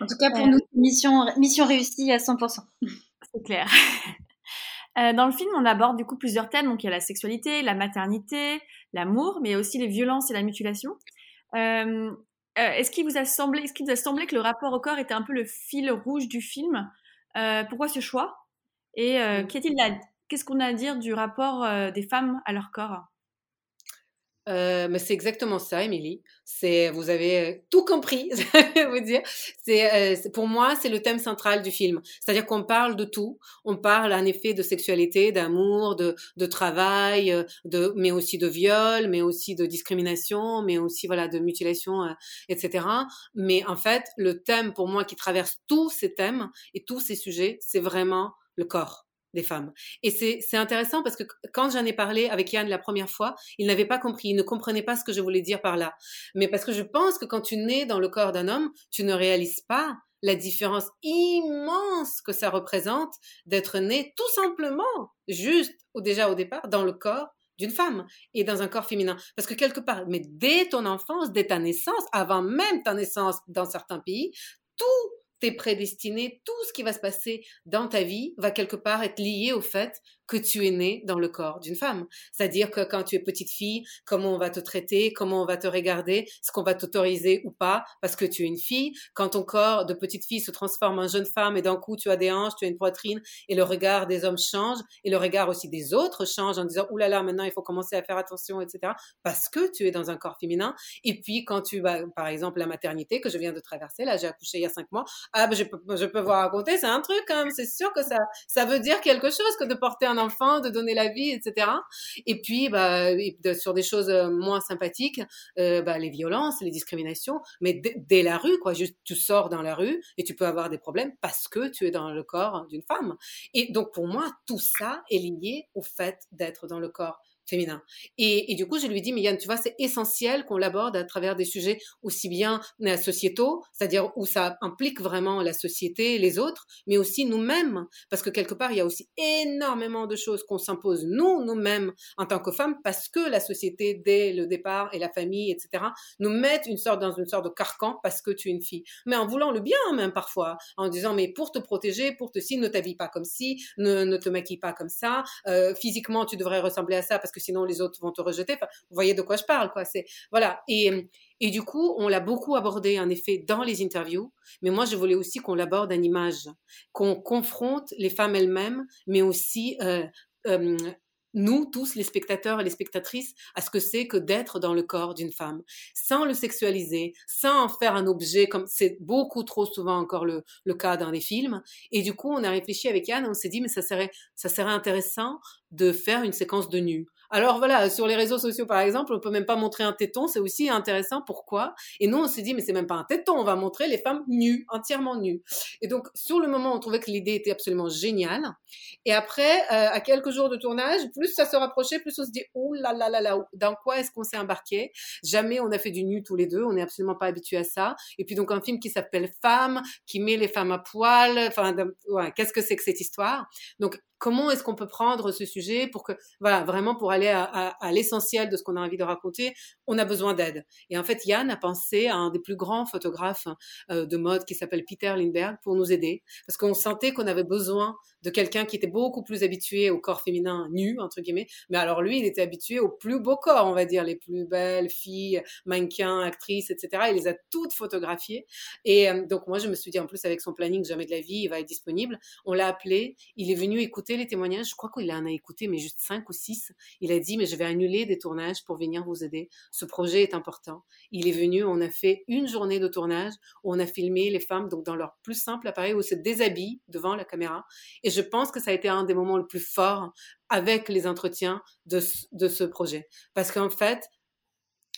En tout cas, pour nous, mission, mission réussie à 100%. C'est clair. Euh, dans le film, on aborde du coup plusieurs thèmes. Donc, il y a la sexualité, la maternité, l'amour, mais aussi les violences et la mutilation. Euh, est-ce qu'il vous a semblé, est-ce qu'il vous a semblé que le rapport au corps était un peu le fil rouge du film? Pourquoi ce choix? Et qu'est-ce qu'on a à dire du rapport des femmes à leur corps? Euh, c'est exactement ça, Émilie. C'est, vous avez tout compris, vous dire. C'est, euh, pour moi, c'est le thème central du film. C'est-à-dire qu'on parle de tout. On parle en effet de sexualité, d'amour, de, travail, euh, de, mais aussi de viol, mais aussi de discrimination, mais aussi voilà de mutilation, euh, etc. Mais en fait, le thème pour moi qui traverse tous ces thèmes et tous ces sujets, c'est vraiment le corps Et c'est intéressant parce que quand j'en ai parlé avec Yann la première fois, il n'avait pas compris, il ne comprenait pas ce que je voulais dire par là. Mais parce que je pense que quand tu nais dans le corps d'un homme, tu ne réalises pas la différence immense que ça représente d'être né tout simplement, juste ou déjà au départ, dans le corps d'une femme et dans un corps féminin. Parce que quelque part, mais dès ton enfance, dès ta naissance, avant même ta naissance dans certains pays, tout t'es prédestiné, tout ce qui va se passer dans ta vie va quelque part être lié au fait que tu es né dans le corps d'une femme. C'est-à-dire que quand tu es petite fille, comment on va te traiter, comment on va te regarder, ce qu'on va t'autoriser ou pas parce que tu es une fille. Quand ton corps de petite fille se transforme en jeune femme et d'un coup tu as des hanches, tu as une poitrine et le regard des hommes change et le regard aussi des autres change en disant oulala maintenant il faut commencer à faire attention etc. parce que tu es dans un corps féminin. Et puis quand tu vas par exemple la maternité que je viens de traverser là j'ai accouché il y a cinq mois ah ben je peux je peux vous raconter c'est un truc même c'est sûr que ça ça veut dire quelque chose que de porter un de donner la vie, etc. Et puis, bah, sur des choses euh, moins sympathiques, euh, bah, les violences, les discriminations, mais dès la rue, quoi. Tu sors dans la rue et tu peux avoir des problèmes parce que tu es dans le corps d'une femme. Et donc, pour moi, tout ça est lié au fait d'être dans le corps Et, du coup, je lui dis, mais Yann, tu vois, c'est essentiel qu'on l'aborde à travers des sujets aussi bien euh, sociétaux, c'est-à-dire où ça implique vraiment la société, les autres, mais aussi nous-mêmes, parce que quelque part, il y a aussi énormément de choses qu'on s'impose nous, nous-mêmes, en tant que femmes, parce que la société, dès le départ, et la famille, etc., nous mettent une sorte, dans une sorte de carcan parce que tu es une fille. Mais en voulant le bien, même parfois, en disant, mais pour te protéger, pour te si, ne t'habille pas comme ne, ne te maquille pas comme ça, euh, physiquement, tu devrais ressembler à ça parce que sinon les autres vont te rejeter. vous voyez de quoi je parle, quoi. C'est voilà. Et et du coup, on l'a beaucoup abordé en effet dans les interviews, mais moi je voulais aussi qu'on l'aborde en image, qu'on confronte les femmes elles-mêmes, mais aussi euh, euh, nous tous, les spectateurs et les spectatrices, à ce que c'est que d'être dans le corps d'une femme, sans le sexualiser, sans en faire un objet, comme c'est beaucoup trop souvent encore le, le, cas dans les films. Et du coup, on a réfléchi avec Yann, on s'est dit, mais ça serait, ça serait intéressant de faire une séquence de nu. Alors voilà, sur les réseaux sociaux par exemple, on peut même pas montrer un téton, c'est aussi intéressant. Pourquoi? Et nous on s'est dit mais c'est même pas un téton, on va montrer les femmes nues, entièrement nues. Et donc sur le moment on trouvait que l'idée était absolument géniale. Et après, euh, à quelques jours de tournage, plus ça se rapprochait, plus on se dit oh là là là là, dans quoi est-ce qu'on s'est embarqué? Jamais on a fait du nu tous les deux, on n'est absolument pas habitué à ça. Et puis donc un film qui s'appelle Femmes, qui met les femmes à poil. Enfin, ouais, qu'est-ce que c'est que cette histoire? Donc comment est-ce qu'on peut prendre ce sujet pour que, voilà, vraiment pour aller à, l'essentiel de ce qu'on a envie de raconter, on a besoin d'aide. Et en fait, Yann a pensé à un des plus grands photographes euh, de mode qui s'appelle Peter Lindbergh pour nous aider, parce qu'on sentait qu'on avait besoin de quelqu'un qui était beaucoup plus habitué au corps féminin nu, entre guillemets. Mais alors lui, il était habitué aux plus beaux corps, on va dire, les plus belles filles, mannequins, actrices, etc. Il les a toutes photographiées. Et euh, donc moi, je me suis dit, en plus, avec son planning Jamais de la vie, il va être disponible. On l'a appelé, il est venu écouter les témoignages. Je crois qu'il en a écouté, mais juste cinq ou six. Il a dit, mais je vais annuler des tournages pour venir vous aider. Ce projet est important. Il est venu, on a fait une journée de tournage on a filmé les femmes donc dans leur plus simple appareil où se déshabillent devant la caméra. Et je pense que ça a été un des moments les plus forts avec les entretiens de ce projet. Parce qu'en fait,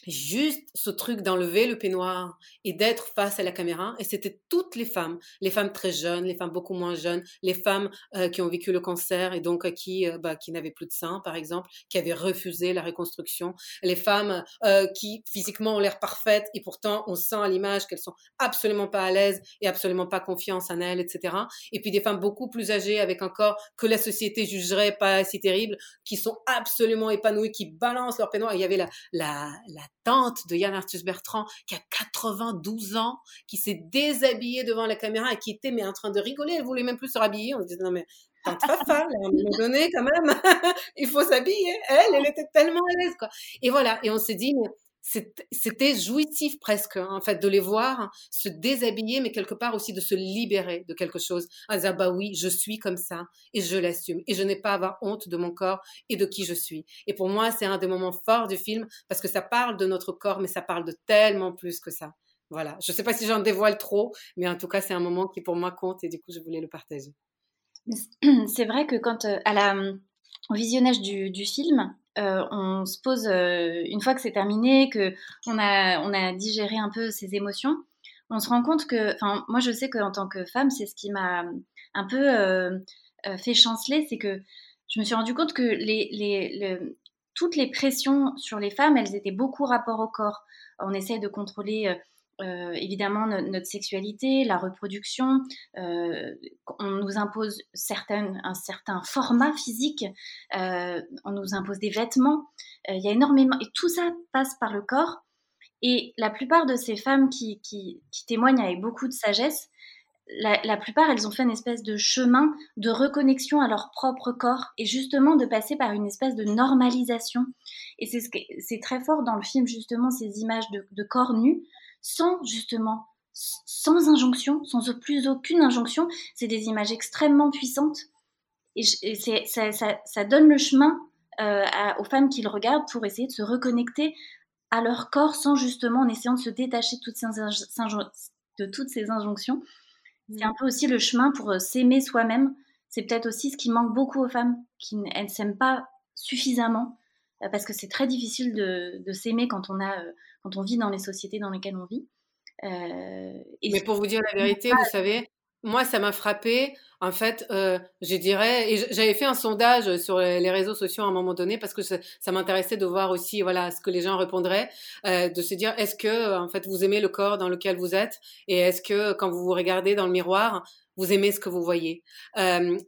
juste ce truc d'enlever le peignoir et d'être face à la caméra. Et c'était toutes les femmes, les femmes très jeunes, les femmes beaucoup moins jeunes, les femmes euh, qui ont vécu le cancer et donc qui, euh, bah, qui n'avaient plus de sein, par exemple, qui avaient refusé la reconstruction, les femmes euh, qui physiquement ont l'air parfaites et pourtant on sent à l'image qu'elles sont absolument pas à l'aise et absolument pas confiance en elles, etc. Et puis des femmes beaucoup plus âgées avec un corps que la société jugerait pas si terrible, qui sont absolument épanouies, qui balancent leur peignoir. il y avait la, la, la tante de Yann Arthus Bertrand, qui a 92 ans, qui s'est déshabillée devant la caméra et qui était mais en train de rigoler. Elle voulait même plus se rhabiller. On se disait, non mais tante Fafa, à un moment donné, quand même, il faut s'habiller. Elle, elle était tellement à l'aise, quoi. Et voilà. Et on s'est dit, mais c'était jouissif presque, hein, en fait, de les voir se déshabiller, mais quelque part aussi de se libérer de quelque chose. À dire, bah oui, je suis comme ça et je l'assume et je n'ai pas à avoir honte de mon corps et de qui je suis. Et pour moi, c'est un des moments forts du film parce que ça parle de notre corps, mais ça parle de tellement plus que ça. Voilà. Je ne sais pas si j'en dévoile trop, mais en tout cas, c'est un moment qui pour moi compte et du coup, je voulais le partager. C'est vrai que quand, euh, à la, au visionnage du film, euh, on se pose, euh, une fois que c'est terminé, que on a, on a digéré un peu ces émotions, on se rend compte que, enfin, moi je sais qu'en tant que femme, c'est ce qui m'a un peu euh, fait chanceler, c'est que je me suis rendu compte que les, les, toutes les pressions sur les femmes, elles étaient beaucoup rapport au corps. On essaye de contrôler euh, évidemment notre sexualité, la reproduction. Euh, on nous impose certaines, un certain format physique, euh, on nous impose des vêtements. Il y a énormément et tout ça passe par le corps. Et la plupart de ces femmes qui, qui, témoignent avec beaucoup de sagesse, la, plupart, elles ont fait une espèce de chemin de reconnexion à leur propre corps et justement de passer par une espèce de normalisation. Et c'est ce très fort dans le film, justement, ces images de, de corps nus sans justement, sans injonction, sans plus aucune injonction. C'est des images extrêmement puissantes et, ça, ça, donne le chemin euh, aux femmes qui le regardent pour essayer de se reconnecter à leur corps sans justement en essayant de se détacher de toutes ces, de toutes ces injonctions. C'est un peu aussi le chemin pour euh, s'aimer soi-même. C'est peut-être aussi ce qui manque beaucoup aux femmes, qui ne s'aiment pas suffisamment, euh, parce que c'est très difficile de, de s'aimer quand on a quand on vit dans les sociétés dans lesquelles on vit. Euh, et Mais pour vous dire la vérité, vous savez, moi, ça m'a frappé. En fait, euh, je dirais, et j'avais fait un sondage sur les réseaux sociaux à un moment donné parce que ça, m'intéressait de voir aussi, voilà, ce que les gens répondraient, euh, de se dire, est-ce que, en fait, vous aimez le corps dans lequel vous êtes, et est-ce que, quand vous vous regardez dans le miroir, vous aimez ce que vous voyez. Euh,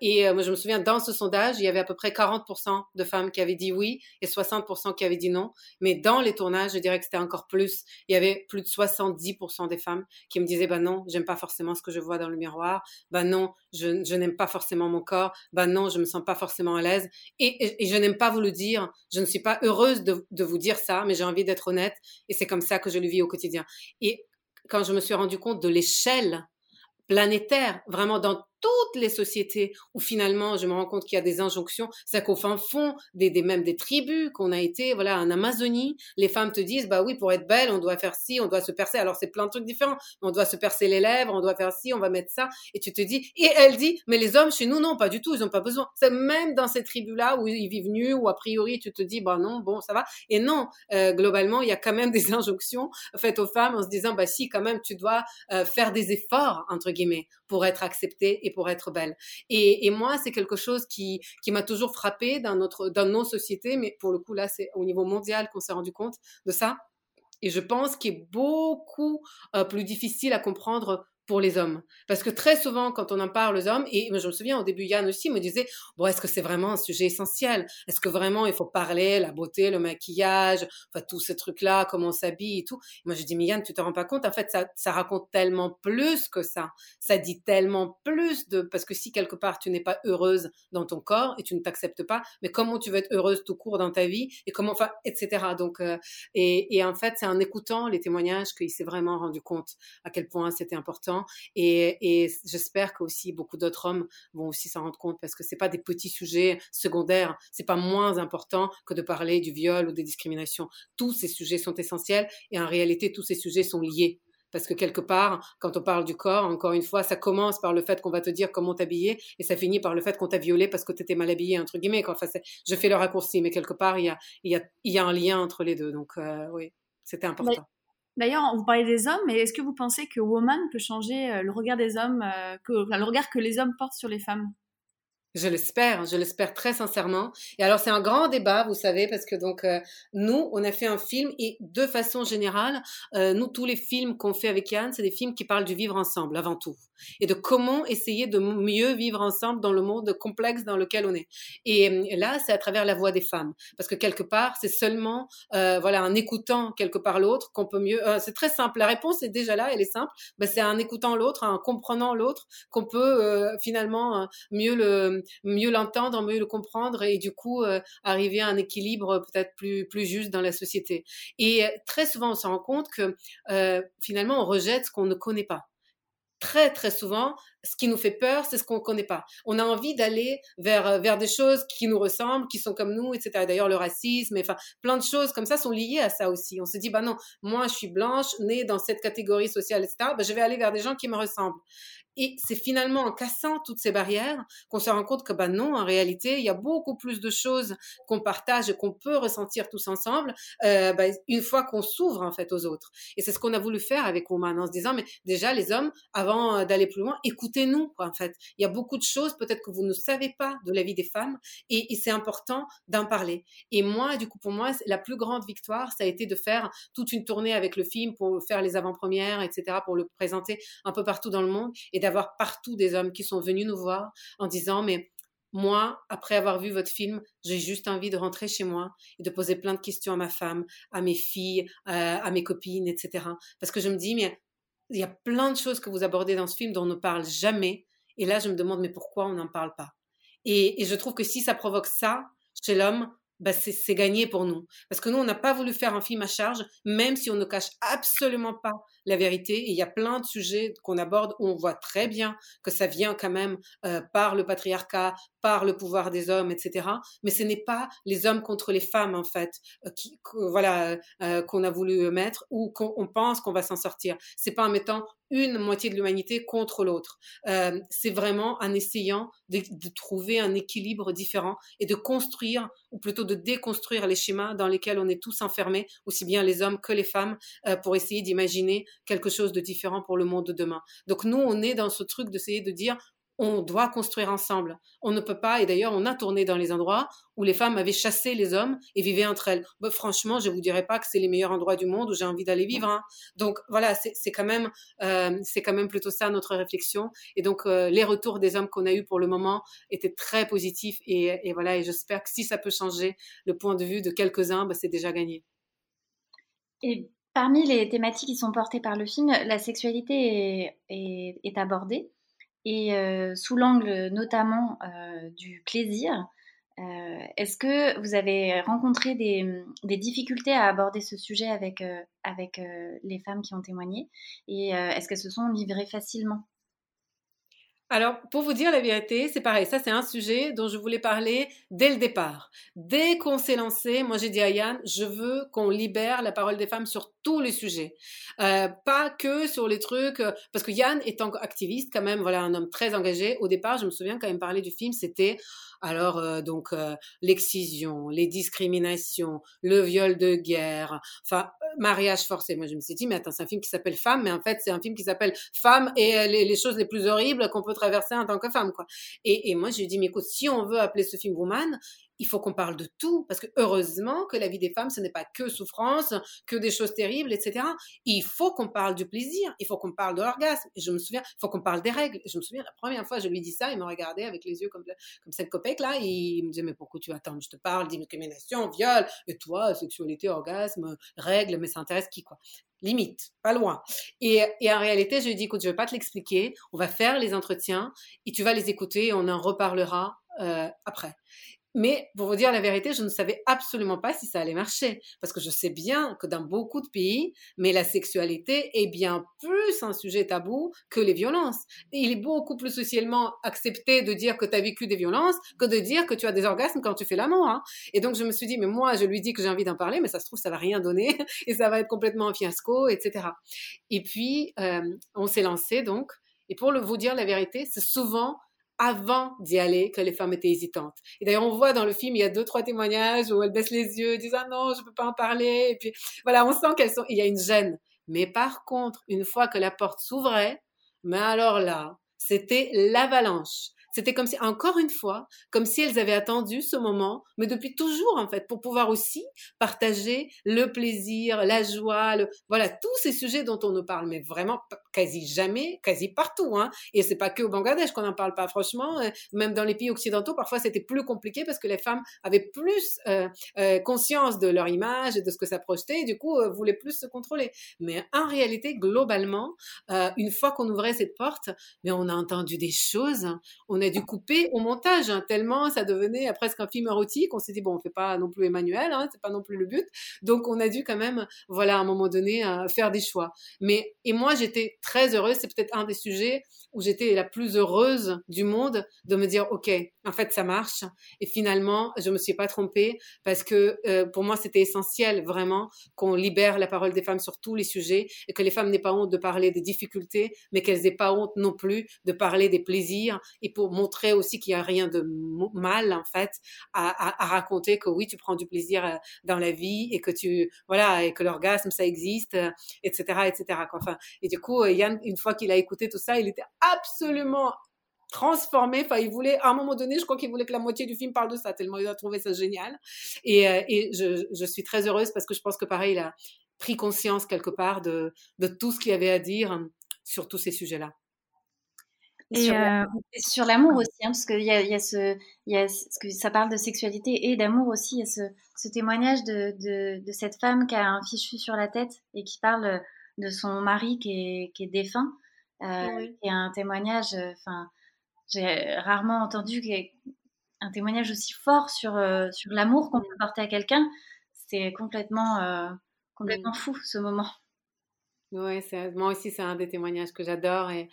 et euh, je me souviens, dans ce sondage, il y avait à peu près 40% de femmes qui avaient dit oui et 60% qui avaient dit non. Mais dans les tournages, je dirais que c'était encore plus. Il y avait plus de 70% des femmes qui me disaient, bah non, j'aime pas forcément ce que je vois dans le miroir. Bah non, je, je n'aime pas forcément mon corps. Bah non, je me sens pas forcément à l'aise. Et, et, je n'aime pas vous le dire. Je ne suis pas heureuse de, de vous dire ça, mais j'ai envie d'être honnête. Et c'est comme ça que je le vis au quotidien. Et quand je me suis rendu compte de l'échelle planétaire, vraiment dans toutes les sociétés où finalement je me rends compte qu'il y a des injonctions, c'est qu'au fin fond des, des même des tribus qu'on a été, voilà, en Amazonie, les femmes te disent bah oui pour être belle on doit faire ci, on doit se percer. Alors c'est plein de trucs différents, on doit se percer les lèvres, on doit faire ci, on va mettre ça, et tu te dis et elle dit mais les hommes chez nous non pas du tout, ils n'ont pas besoin. C'est même dans ces tribus là où ils vivent nus ou a priori tu te dis bah non bon ça va et non euh, globalement il y a quand même des injonctions faites aux femmes en se disant bah si quand même tu dois euh, faire des efforts entre guillemets pour être acceptée et pour être belle. Et, moi, c'est quelque chose qui, qui m'a toujours frappé dans, notre, dans nos sociétés, mais pour le coup, là, c'est au niveau mondial qu'on s'est rendu compte de ça. Et je pense qu'il est beaucoup euh, plus difficile à comprendre pour les hommes. Parce que très souvent, quand on en parle aux hommes, et je me souviens au début, Yann aussi me disait, bon, est-ce que c'est vraiment un sujet essentiel? Est-ce que vraiment il faut parler, la beauté, le maquillage, enfin, tous ces trucs-là, comment on s'habille et tout Moi, je dis, mais Yann, tu te rends pas compte? En fait, ça, ça raconte tellement plus que ça. Ça dit tellement plus de... Parce que si quelque part, tu n'es pas heureuse dans ton corps et tu ne t'acceptes pas, mais comment tu veux être heureuse tout court dans ta vie et comment... Enfin, etc. Donc, euh, et, et en fait, c'est en écoutant les témoignages qu'il s'est vraiment rendu compte à quel point c'était important et, j'espère qu'aussi beaucoup d'autres hommes vont aussi s'en rendre compte parce que c'est pas des petits sujets secondaires. C'est pas moins important que de parler du viol ou des discriminations. Tous ces sujets sont essentiels et en réalité, tous ces sujets sont liés. Parce que quelque part, quand on parle du corps, encore une fois, ça commence par le fait qu'on va te dire comment t'habiller et ça finit par le fait qu'on t'a violé parce que tu étais mal habillé, entre guillemets. Enfin, je fais le raccourci, mais quelque part, il y a, il y a, il y a un lien entre les deux. Donc, euh, oui, c'était important. D'ailleurs, vous parlez des hommes, mais est-ce que vous pensez que Woman peut changer euh, le regard des hommes, euh, que, le regard que les hommes portent sur les femmes? Je l'espère, je l'espère très sincèrement. Et alors c'est un grand débat, vous savez, parce que donc euh, nous, on a fait un film et de façon générale, euh, nous tous les films qu'on fait avec Yann, c'est des films qui parlent du vivre ensemble avant tout et de comment essayer de mieux vivre ensemble dans le monde complexe dans lequel on est. Et, et là, c'est à travers la voix des femmes, parce que quelque part, c'est seulement euh, voilà en écoutant quelque part l'autre qu'on peut mieux. Euh, c'est très simple. La réponse est déjà là, elle est simple. Ben, c'est en écoutant l'autre, en comprenant l'autre qu'on peut euh, finalement mieux le mieux l'entendre, mieux le comprendre et du coup arriver à un équilibre peut-être plus plus juste dans la société. Et très souvent, on se rend compte que finalement, on rejette ce qu'on ne connaît pas très très souvent, ce qui nous fait peur, c'est ce qu'on ne connaît pas. On a envie d'aller vers euh, vers des choses qui nous ressemblent, qui sont comme nous, etc. D'ailleurs, le racisme, enfin, plein de choses comme ça sont liées à ça aussi. On se dit, bah non, moi, je suis blanche, née dans cette catégorie sociale, etc. Bah, je vais aller vers des gens qui me ressemblent. Et c'est finalement en cassant toutes ces barrières qu'on se rend compte que bah non, en réalité, il y a beaucoup plus de choses qu'on partage et qu'on peut ressentir tous ensemble euh, bah, une fois qu'on s'ouvre en fait aux autres. Et c'est ce qu'on a voulu faire avec Woman en se disant mais déjà les hommes, avant euh, d'aller plus loin, écoutez-nous en fait. Il y a beaucoup de choses peut-être que vous ne savez pas de la vie des femmes et, c'est important d'en parler. Et moi, du coup, pour moi, la plus grande victoire, ça a été de faire toute une tournée avec le film pour faire les avant-premières, etc., pour le présenter un peu partout dans le monde d'avoir partout des hommes qui sont venus nous voir en disant mais moi, après avoir vu votre film, j'ai juste envie de rentrer chez moi et de poser plein de questions à ma femme, à mes filles, euh, à mes copines, etc. Parce que je me dis, mais il y a plein de choses que vous abordez dans ce film dont on ne parle jamais. Et là, je me demande, mais pourquoi on n'en parle pas? Et, et, je trouve que si ça provoque ça chez l'homme, bah c'est gagné pour nous. Parce que nous, on n'a pas voulu faire un film à charge, même si on ne cache absolument pas la vérité. Il y a plein de sujets qu'on aborde où on voit très bien que ça vient quand même euh, par le patriarcat, par le pouvoir des hommes, etc. Mais ce n'est pas les hommes contre les femmes, en fait, euh, qui, voilà, euh, qu'on a voulu mettre ou qu'on pense qu'on va s'en sortir. C'est pas en mettant une moitié de l'humanité contre l'autre. Euh, c'est vraiment en essayant de, de, trouver un équilibre différent et de construire, ou plutôt de déconstruire les schémas dans lesquels on est tous enfermés, aussi bien les hommes que les femmes, euh, pour essayer d'imaginer quelque chose de différent pour le monde de demain. Donc nous, on est dans ce truc d'essayer de dire, on doit construire ensemble. On ne peut pas, et d'ailleurs on a tourné dans les endroits où les femmes avaient chassé les hommes et vivaient entre elles. Bah, franchement, je vous dirais pas que c'est les meilleurs endroits du monde où j'ai envie d'aller vivre. Hein. Donc voilà, c'est quand même euh, quand même plutôt ça notre réflexion. Et donc euh, les retours des hommes qu'on a eu pour le moment étaient très positifs et, voilà. Et j'espère que si ça peut changer le point de vue de quelques-uns, bah, c'est déjà gagné. Et parmi les thématiques qui sont portées par le film, la sexualité est, abordée et sous l'angle notamment du plaisir. Est-ce que vous avez rencontré des, difficultés à aborder ce sujet avec les femmes qui ont témoigné Et est-ce qu'elles se sont livrées facilement? Alors, pour vous dire la vérité, c'est pareil. Ça, c'est un sujet dont je voulais parler dès le départ. Dès qu'on s'est lancé, moi, j'ai dit à Yann, je veux qu'on libère la parole des femmes sur tous les sujets. Euh, pas que sur les trucs, euh, parce que Yann étant activiste, quand même, voilà, un homme très engagé. Au départ, je me souviens quand même parler du film, c'était alors euh, donc euh, l'excision, les discriminations, le viol de guerre, enfin euh, mariage forcé. Moi je me suis dit mais attends c'est un film qui s'appelle Femme, mais en fait c'est un film qui s'appelle Femme et les, les, choses les plus horribles qu'on peut traverser en tant que femme quoi. Et, et moi j'ai dit mais écoute si on veut appeler ce film Woman, il faut qu'on parle de tout, parce que heureusement que la vie des femmes, ce n'est pas que souffrance, que des choses terribles, etc. Il faut qu'on parle du plaisir, il faut qu'on parle de l'orgasme. Je me souviens, il faut qu'on parle des règles. Je me souviens, la première fois, je lui dis ça, il me regardait avec les yeux comme, comme cette copec là, il me disait, mais pourquoi tu attends, je te parle discrimination, viol, et toi, sexualité, orgasme, règles, mais ça intéresse qui, quoi? Limite, pas loin. Et, en réalité, je lui dis, écoute, je vais pas te l'expliquer, on va faire les entretiens et tu vas les écouter et on en reparlera euh, après. Mais pour vous dire la vérité, je ne savais absolument pas si ça allait marcher. Parce que je sais bien que dans beaucoup de pays, mais la sexualité est bien plus un sujet tabou que les violences. Et il est beaucoup plus socialement accepté de dire que tu as vécu des violences que de dire que tu as des orgasmes quand tu fais l'amour. Hein. Et donc je me suis dit, mais moi, je lui dis que j'ai envie d'en parler, mais ça se trouve, ça va rien donner et ça va être complètement un fiasco, etc. Et puis, euh, on s'est lancé donc. Et pour le, vous dire la vérité, c'est souvent avant d'y aller que les femmes étaient hésitantes. Et d'ailleurs, on voit dans le film, il y a deux, trois témoignages où elles baissent les yeux, disent ah non, je peux pas en parler. Et puis voilà, on sent qu'elles sont, il y a une gêne. Mais par contre, une fois que la porte s'ouvrait, mais alors là, c'était l'avalanche. C'était comme si, encore une fois, comme si elles avaient attendu ce moment, mais depuis toujours, en fait, pour pouvoir aussi partager le plaisir, la joie, le, voilà, tous ces sujets dont on ne parle, mais vraiment quasi jamais, quasi partout, hein. Et c'est pas que au Bangladesh qu'on n'en parle pas, franchement, euh, même dans les pays occidentaux, parfois c'était plus compliqué parce que les femmes avaient plus euh, euh, conscience de leur image et de ce que ça projetait, et du coup, euh, voulaient plus se contrôler. Mais en réalité, globalement, euh, une fois qu'on ouvrait cette porte, mais on a entendu des choses, a dû couper au montage, hein, tellement ça devenait presque un film érotique. On s'est dit, bon, on fait pas non plus Emmanuel, hein, c'est pas non plus le but. Donc, on a dû quand même, voilà, à un moment donné, euh, faire des choix. Mais, et moi, j'étais très heureuse. C'est peut-être un des sujets où j'étais la plus heureuse du monde de me dire, OK, en fait, ça marche. Et finalement, je me suis pas trompée parce que euh, pour moi, c'était essentiel vraiment qu'on libère la parole des femmes sur tous les sujets et que les femmes n'aient pas honte de parler des difficultés, mais qu'elles n'aient pas honte non plus de parler des plaisirs et pour montrer aussi qu'il n'y a rien de mal, en fait, à, raconter que oui, tu prends du plaisir euh, dans la vie et que tu, voilà, et que l'orgasme, ça existe, etc., euh, etc.. Enfin, et du coup, Yann, une fois qu'il a écouté tout ça, il était absolument transformé. Enfin, il voulait, à un moment donné, je crois qu'il voulait que la moitié du film parle de ça, tellement il a trouvé ça génial. Et, euh, je, suis très heureuse parce que je pense que pareil, il a pris conscience quelque part de, de tout ce qu'il avait à dire sur tous ces sujets-là. Et, euh, sur l'amour aussi, hein, parce qu'il y a, y a ce, y a ce que ça parle de sexualité et d'amour aussi. Il y a ce, ce témoignage de, de, de, cette femme qui a un fichu sur la tête et qui parle de son mari qui est, qui est défunt. Euh, Et un témoignage, enfin, j'ai rarement entendu un témoignage aussi fort sur, euh, sur l'amour qu'on peut porter à quelqu'un. C'est complètement, euh, complètement fou ce moment. Oui, moi aussi, c'est un des témoignages que j'adore. Et,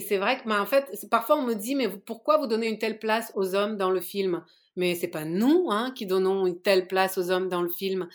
c'est vrai que, en fait, parfois on me dit, mais pourquoi vous donnez une telle place aux hommes dans le film? Mais c'est pas nous hein, qui donnons une telle place aux hommes dans le film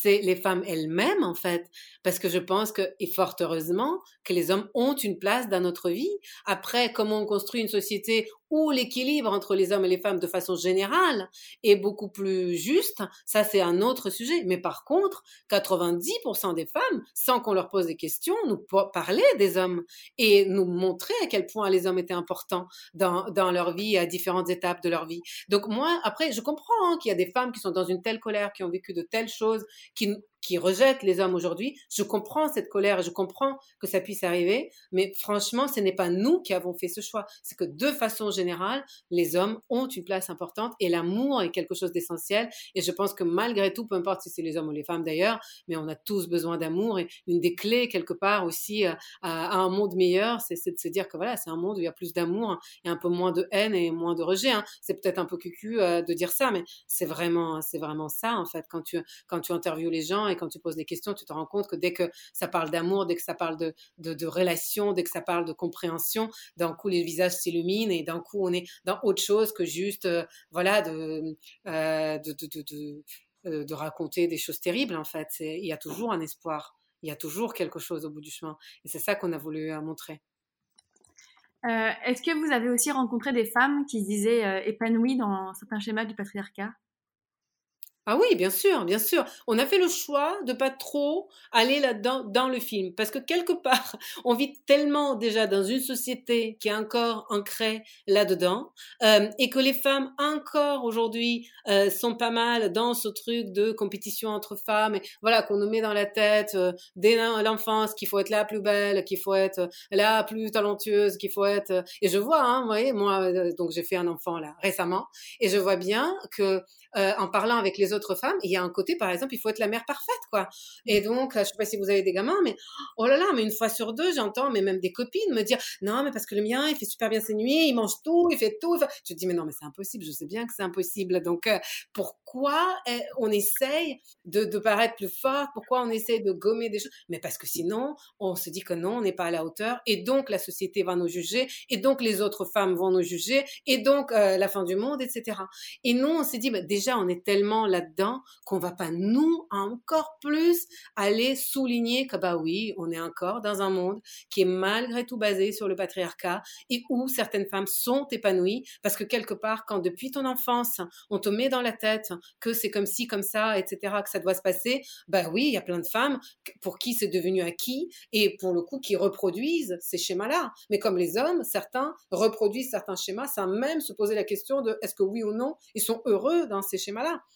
c'est les femmes elles-mêmes en fait, parce que je pense que, et fort heureusement, que les hommes ont une place dans notre vie. Après, comment on construit une société où l'équilibre entre les hommes et les femmes de façon générale est beaucoup plus juste, ça c'est un autre sujet. Mais par contre, 90% des femmes, sans qu'on leur pose des questions, nous parlaient des hommes et nous montraient à quel point les hommes étaient importants dans, dans leur vie, à différentes étapes de leur vie. Donc moi, après, je comprends hein, qu'il y a des femmes qui sont dans une telle colère, qui ont vécu de telles choses, qui, qui rejettent les hommes aujourd'hui. Je comprends cette colère je comprends que ça puisse arriver, mais franchement, ce n'est pas nous qui avons fait ce choix. C'est que de façon générale, les hommes ont une place importante et l'amour est quelque chose d'essentiel. Et je pense que malgré tout, peu importe si c'est les hommes ou les femmes d'ailleurs, mais on a tous besoin d'amour et une des clés quelque part aussi euh, à, un monde meilleur, c'est de se dire que voilà, c'est un monde où il y a plus d'amour et un peu moins de haine et moins de rejet. Hein. C'est peut-être un peu cucu euh, de dire ça, mais c'est vraiment, c'est vraiment ça en fait quand tu quand tu interviews les gens et quand tu poses des questions, tu te rends compte que dès que ça parle d'amour, dès que ça parle de, de, relation, dès que ça parle de compréhension, d'un coup les visages s'illuminent et d'un coup on est dans autre chose que juste, euh, voilà, de, euh, de, de, euh, de, raconter des choses terribles en fait. Il y a toujours un espoir, il y a toujours quelque chose au bout du chemin. Et c'est ça qu'on a voulu montrer. Est-ce que vous avez aussi rencontré des femmes qui se disaient épanouies dans certains schémas du patriarcat? Ah oui, bien sûr, bien sûr. On a fait le choix de pas trop aller là-dedans dans le film parce que quelque part, on vit tellement déjà dans une société qui est encore ancrée là-dedans euh, et que les femmes encore aujourd'hui euh, sont pas mal dans ce truc de compétition entre femmes et voilà qu'on nous met dans la tête euh, dès l'enfance qu'il faut être la plus belle, qu'il faut être la plus talentueuse, qu'il faut être et je vois, hein, vous voyez, moi donc j'ai fait un enfant là récemment et je vois bien que en parlant avec les autres femmes, il y a un côté, par exemple, il faut être la mère parfaite, quoi. Et donc, je sais pas si vous avez des gamins, mais oh là là, mais une fois sur deux, j'entends, mais même des copines me dire, non, mais parce que le mien, il fait super bien ses nuits, il mange tout, il fait tout. Je dis, mais non, mais c'est impossible, je sais bien que c'est impossible. Donc, euh, pourquoi eh, on essaye de, de paraître plus fort? Pourquoi on essaye de gommer des choses? Mais parce que sinon, on se dit que non, on n'est pas à la hauteur, et donc la société va nous juger, et donc les autres femmes vont nous juger, et donc euh, la fin du monde, etc. Et nous, on s'est dit, bah, déjà, on est tellement là-dedans qu'on va pas nous encore plus aller souligner que bah oui, on est encore dans un monde qui est malgré tout basé sur le patriarcat et où certaines femmes sont épanouies parce que quelque part, quand depuis ton enfance, on te met dans la tête que c'est comme ci, comme ça, etc., que ça doit se passer, bah oui, il y a plein de femmes pour qui c'est devenu acquis et pour le coup qui reproduisent ces schémas-là. Mais comme les hommes, certains reproduisent certains schémas sans même se poser la question de est-ce que oui ou non ils sont heureux dans ces schémas-là. Et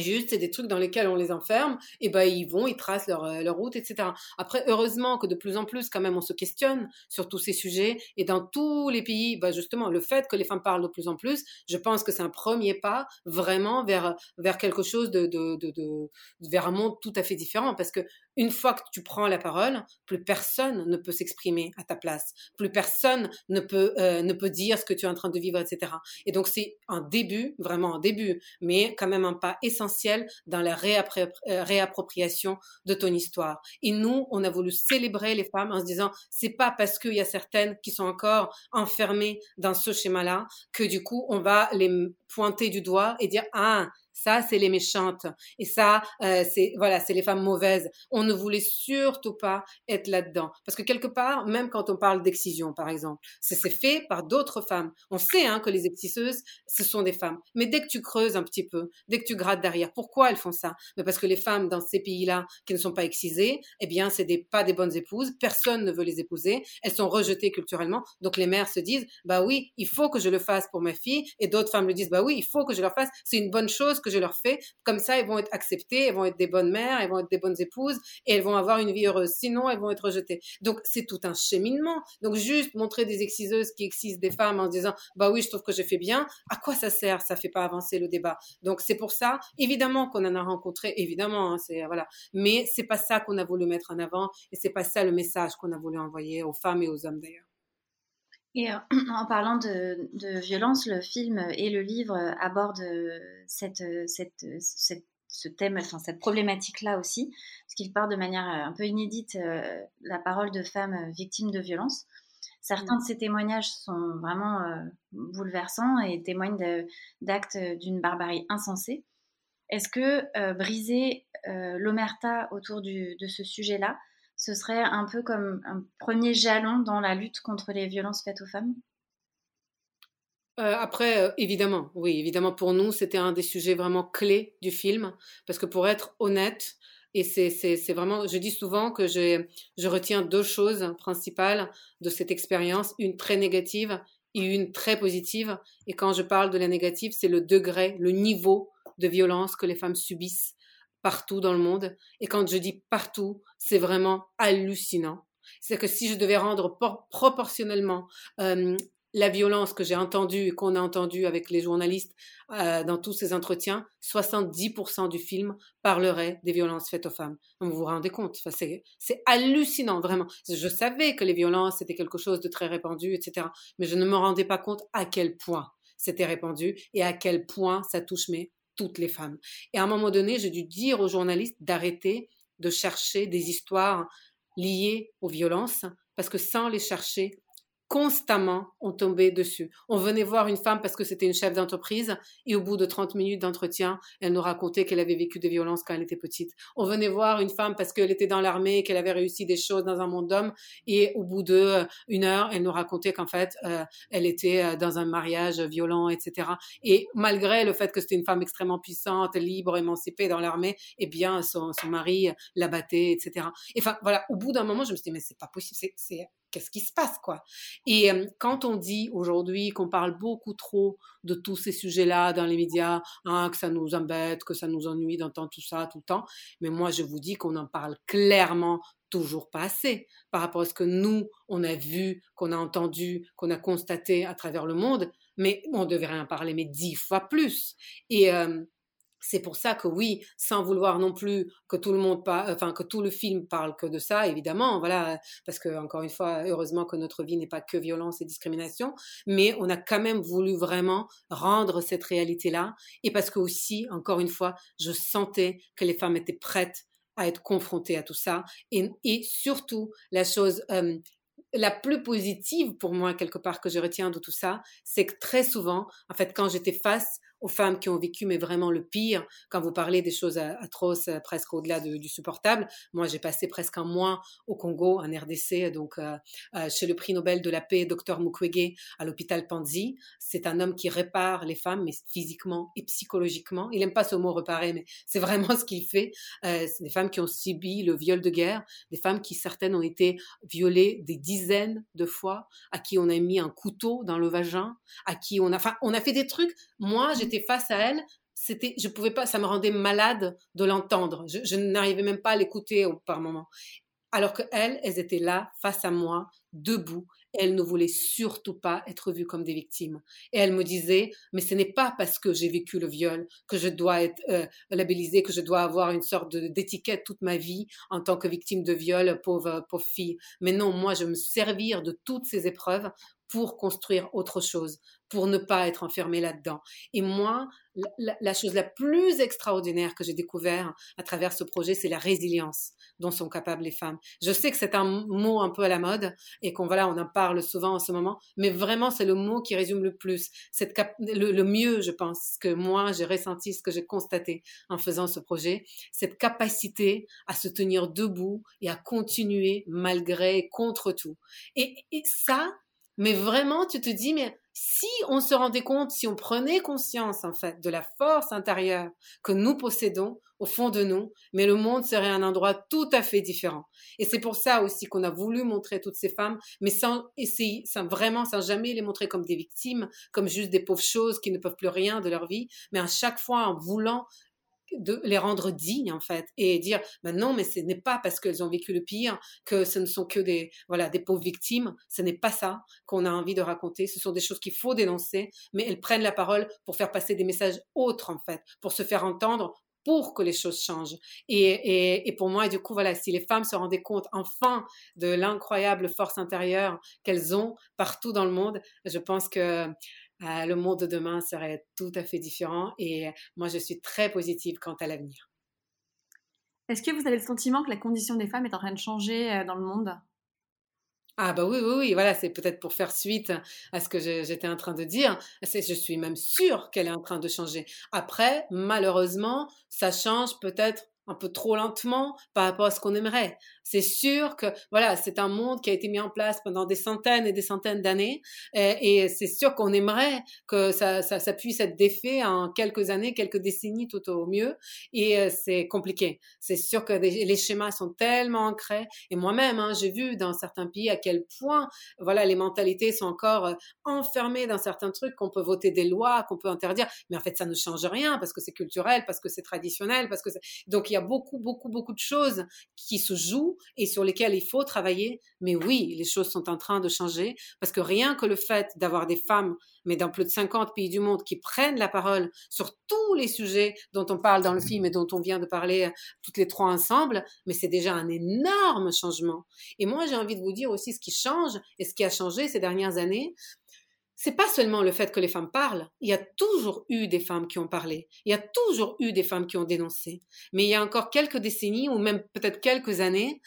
juste, c'est des trucs dans lesquels on les enferme, et ben ils vont, ils tracent leur, euh, leur route, etc. Après, heureusement que de plus en plus, quand même, on se questionne sur tous ces sujets, et dans tous les pays, ben justement, le fait que les femmes parlent de plus en plus, je pense que c'est un premier pas vraiment vers vers quelque chose de, de, de, de, vers un monde tout à fait différent, parce que une fois que tu prends la parole, plus personne ne peut s'exprimer à ta place, plus personne ne peut euh, ne peut dire ce que tu es en train de vivre, etc. Et donc c'est un début, vraiment un début, mais quand même un pas essentiel dans la euh, réappropriation de ton histoire. Et nous, on a voulu célébrer les femmes en se disant, c'est pas parce qu'il y a certaines qui sont encore enfermées dans ce schéma-là que du coup on va les pointer du doigt et dire ah ça, c'est les méchantes. Et ça, euh, c'est voilà, c'est les femmes mauvaises. On ne voulait surtout pas être là-dedans, parce que quelque part, même quand on parle d'excision, par exemple, c'est fait par d'autres femmes. On sait hein, que les exciseuses, ce sont des femmes. Mais dès que tu creuses un petit peu, dès que tu grattes derrière, pourquoi elles font ça? Mais parce que les femmes dans ces pays-là qui ne sont pas excisées, eh bien, c'est des, pas des bonnes épouses. Personne ne veut les épouser. Elles sont rejetées culturellement. Donc les mères se disent, bah oui, il faut que je le fasse pour ma fille. Et d'autres femmes le disent, bah oui, il faut que je le fasse. C'est une bonne chose que je leur fais. Comme ça, elles vont être acceptées, elles vont être des bonnes mères, elles vont être des bonnes épouses et elles vont avoir une vie heureuse. Sinon, elles vont être rejetées. Donc, c'est tout un cheminement. Donc, juste montrer des exciseuses qui excisent des femmes en disant, bah oui, je trouve que j'ai fait bien. À quoi ça sert? Ça fait pas avancer le débat. Donc, c'est pour ça, évidemment qu'on en a rencontré, évidemment, hein, c'est, voilà. Mais c'est pas ça qu'on a voulu mettre en avant et c'est pas ça le message qu'on a voulu envoyer aux femmes et aux hommes d'ailleurs. Et euh, en parlant de, violence, le film et le livre abordent cette, cette, ce thème, enfin cette problématique-là aussi, parce qu'il parle de manière euh, un peu inédite euh, la parole de femmes victimes de violence. Certains de ces témoignages sont vraiment bouleversants et témoignent d'actes d'une barbarie insensée. Est-ce que briser l'omerta autour de ce sujet-là, ce serait un peu comme un premier jalon dans la lutte contre les violences faites aux femmes? Euh, après, euh, évidemment, oui, évidemment, pour nous, c'était un des sujets vraiment clés du film, parce que pour être honnête, et c'est vraiment, je dis souvent que je retiens deux choses principales de cette expérience, une très négative et une très positive. Et quand je parle de la négative, c'est le degré, le niveau de violence que les femmes subissent partout dans le monde. Et quand je dis partout, c'est vraiment hallucinant. C'est que si je devais rendre proportionnellement euh, la violence que j'ai entendue et qu'on a entendue avec les journalistes euh, dans tous ces entretiens, 70% du film parlerait des violences faites aux femmes. vous vous rendez compte? C'est hallucinant, vraiment. Je savais que les violences, c'était quelque chose de très répandu, etc. Mais je ne me rendais pas compte à quel point c'était répandu et à quel point ça touche mes toutes les femmes. Et à un moment donné, j'ai dû dire aux journalistes d'arrêter de chercher des histoires liées aux violences, parce que sans les chercher, constamment, on tombait dessus. On venait voir une femme parce que c'était une chef d'entreprise et au bout de 30 minutes d'entretien, elle nous racontait qu'elle avait vécu des violences quand elle était petite. On venait voir une femme parce qu'elle était dans l'armée et qu'elle avait réussi des choses dans un monde d'hommes et au bout de euh, une heure, elle nous racontait qu'en fait, euh, elle était euh, dans un mariage violent, etc. Et malgré le fait que c'était une femme extrêmement puissante, libre, émancipée dans l'armée, eh bien, son, son mari la battait, etc. enfin, voilà, au bout d'un moment, je me suis dit, mais c'est pas possible, c'est qu'est-ce qui se passe, quoi. Et quand on dit aujourd'hui qu'on parle beaucoup trop de tous ces sujets-là dans les médias, hein, que ça nous embête, que ça nous ennuie d'entendre tout ça tout le temps, mais moi je vous dis qu'on en parle clairement toujours pas assez par rapport à ce que nous, on a vu, qu'on a entendu, qu'on a constaté à travers le monde, mais on devrait en parler, mais dix fois plus. Et, c'est pour ça que oui, sans vouloir non plus que tout le monde enfin que tout le film parle que de ça, évidemment, voilà, parce que encore une fois, heureusement que notre vie n'est pas que violence et discrimination, mais on a quand même voulu vraiment rendre cette réalité-là, et parce que aussi, encore une fois, je sentais que les femmes étaient prêtes à être confrontées à tout ça, et, surtout la chose la plus positive pour moi quelque part que je retiens de tout ça, c'est que très souvent, en fait, quand j'étais face aux femmes qui ont vécu, mais vraiment le pire. Quand vous parlez des choses atroces, euh, presque au-delà du supportable. Moi, j'ai passé presque un mois au Congo, en RDC, donc euh, euh, chez le prix Nobel de la paix, Dr Mukwege, à l'hôpital Panzi. C'est un homme qui répare les femmes, mais physiquement et psychologiquement. Il n'aime pas ce mot réparer, mais c'est vraiment ce qu'il fait. des femmes qui ont subi le viol de guerre, des femmes qui certaines ont été violées des dizaines de fois, à qui on a mis un couteau dans le vagin, à qui on a, enfin, on a fait des trucs. Moi, j'étais face à elle, c'était, je pouvais pas, ça me rendait malade de l'entendre. Je, n'arrivais même pas à l'écouter par moment. Alors que elles, elles étaient là, face à moi, debout. elle ne voulait surtout pas être vue comme des victimes. Et elle me disait, mais ce n'est pas parce que j'ai vécu le viol que je dois être euh, labellisée, que je dois avoir une sorte d'étiquette toute ma vie en tant que victime de viol, pauvre, pauvre fille. Mais non, moi, je me servir de toutes ces épreuves pour construire autre chose, pour ne pas être enfermé là-dedans. Et moi, la, chose la plus extraordinaire que j'ai découvert à travers ce projet, c'est la résilience dont sont capables les femmes. Je sais que c'est un mot un peu à la mode et qu'on voilà, on en parle souvent en ce moment, mais vraiment c'est le mot qui résume le plus, cette le, le mieux, je pense, que moi j'ai ressenti, ce que j'ai constaté en faisant ce projet, cette capacité à se tenir debout et à continuer malgré contre tout. Et, et ça, mais vraiment, tu te dis, mais si on se rendait compte, si on prenait conscience, en fait, de la force intérieure que nous possédons au fond de nous, mais le monde serait un endroit tout à fait différent. Et c'est pour ça aussi qu'on a voulu montrer toutes ces femmes, mais sans essayer, vraiment, sans jamais les montrer comme des victimes, comme juste des pauvres choses qui ne peuvent plus rien de leur vie, mais à chaque fois en voulant de les rendre dignes en fait et dire ben non mais ce n'est pas parce qu'elles ont vécu le pire que ce ne sont que des voilà des pauvres victimes ce n'est pas ça qu'on a envie de raconter ce sont des choses qu'il faut dénoncer mais elles prennent la parole pour faire passer des messages autres en fait pour se faire entendre pour que les choses changent. Et, et, et, pour moi, du coup, voilà, si les femmes se rendaient compte enfin de l'incroyable force intérieure qu'elles ont partout dans le monde, je pense que euh, le monde de demain serait tout à fait différent et moi je suis très positive quant à l'avenir. Est-ce que vous avez le sentiment que la condition des femmes est en train de changer euh, dans le monde? Ah bah oui, oui, oui, voilà, c'est peut-être pour faire suite à ce que j'étais en train de dire. Je suis même sûre qu'elle est en train de changer. Après, malheureusement, ça change peut-être un peu trop lentement par rapport à ce qu'on aimerait. C'est sûr que voilà, c'est un monde qui a été mis en place pendant des centaines et des centaines d'années, et, c'est sûr qu'on aimerait que ça, ça, ça, puisse être défait en quelques années, quelques décennies tout au mieux, et euh, c'est compliqué. C'est sûr que les schémas sont tellement ancrés, et moi-même, hein, j'ai vu dans certains pays à quel point voilà les mentalités sont encore euh, enfermées dans certains trucs qu'on peut voter des lois, qu'on peut interdire, mais en fait ça ne change rien parce que c'est culturel, parce que c'est traditionnel, parce que donc il y a beaucoup, beaucoup, beaucoup de choses qui se jouent et sur lesquelles il faut travailler. Mais oui, les choses sont en train de changer parce que rien que le fait d'avoir des femmes, mais dans plus de 50 pays du monde, qui prennent la parole sur tous les sujets dont on parle dans le film et dont on vient de parler euh, toutes les trois ensemble, mais c'est déjà un énorme changement. Et moi, j'ai envie de vous dire aussi ce qui change et ce qui a changé ces dernières années, c'est pas seulement le fait que les femmes parlent. Il y a toujours eu des femmes qui ont parlé. Il y a toujours eu des femmes qui ont dénoncé. Mais il y a encore quelques décennies ou même peut-être quelques années,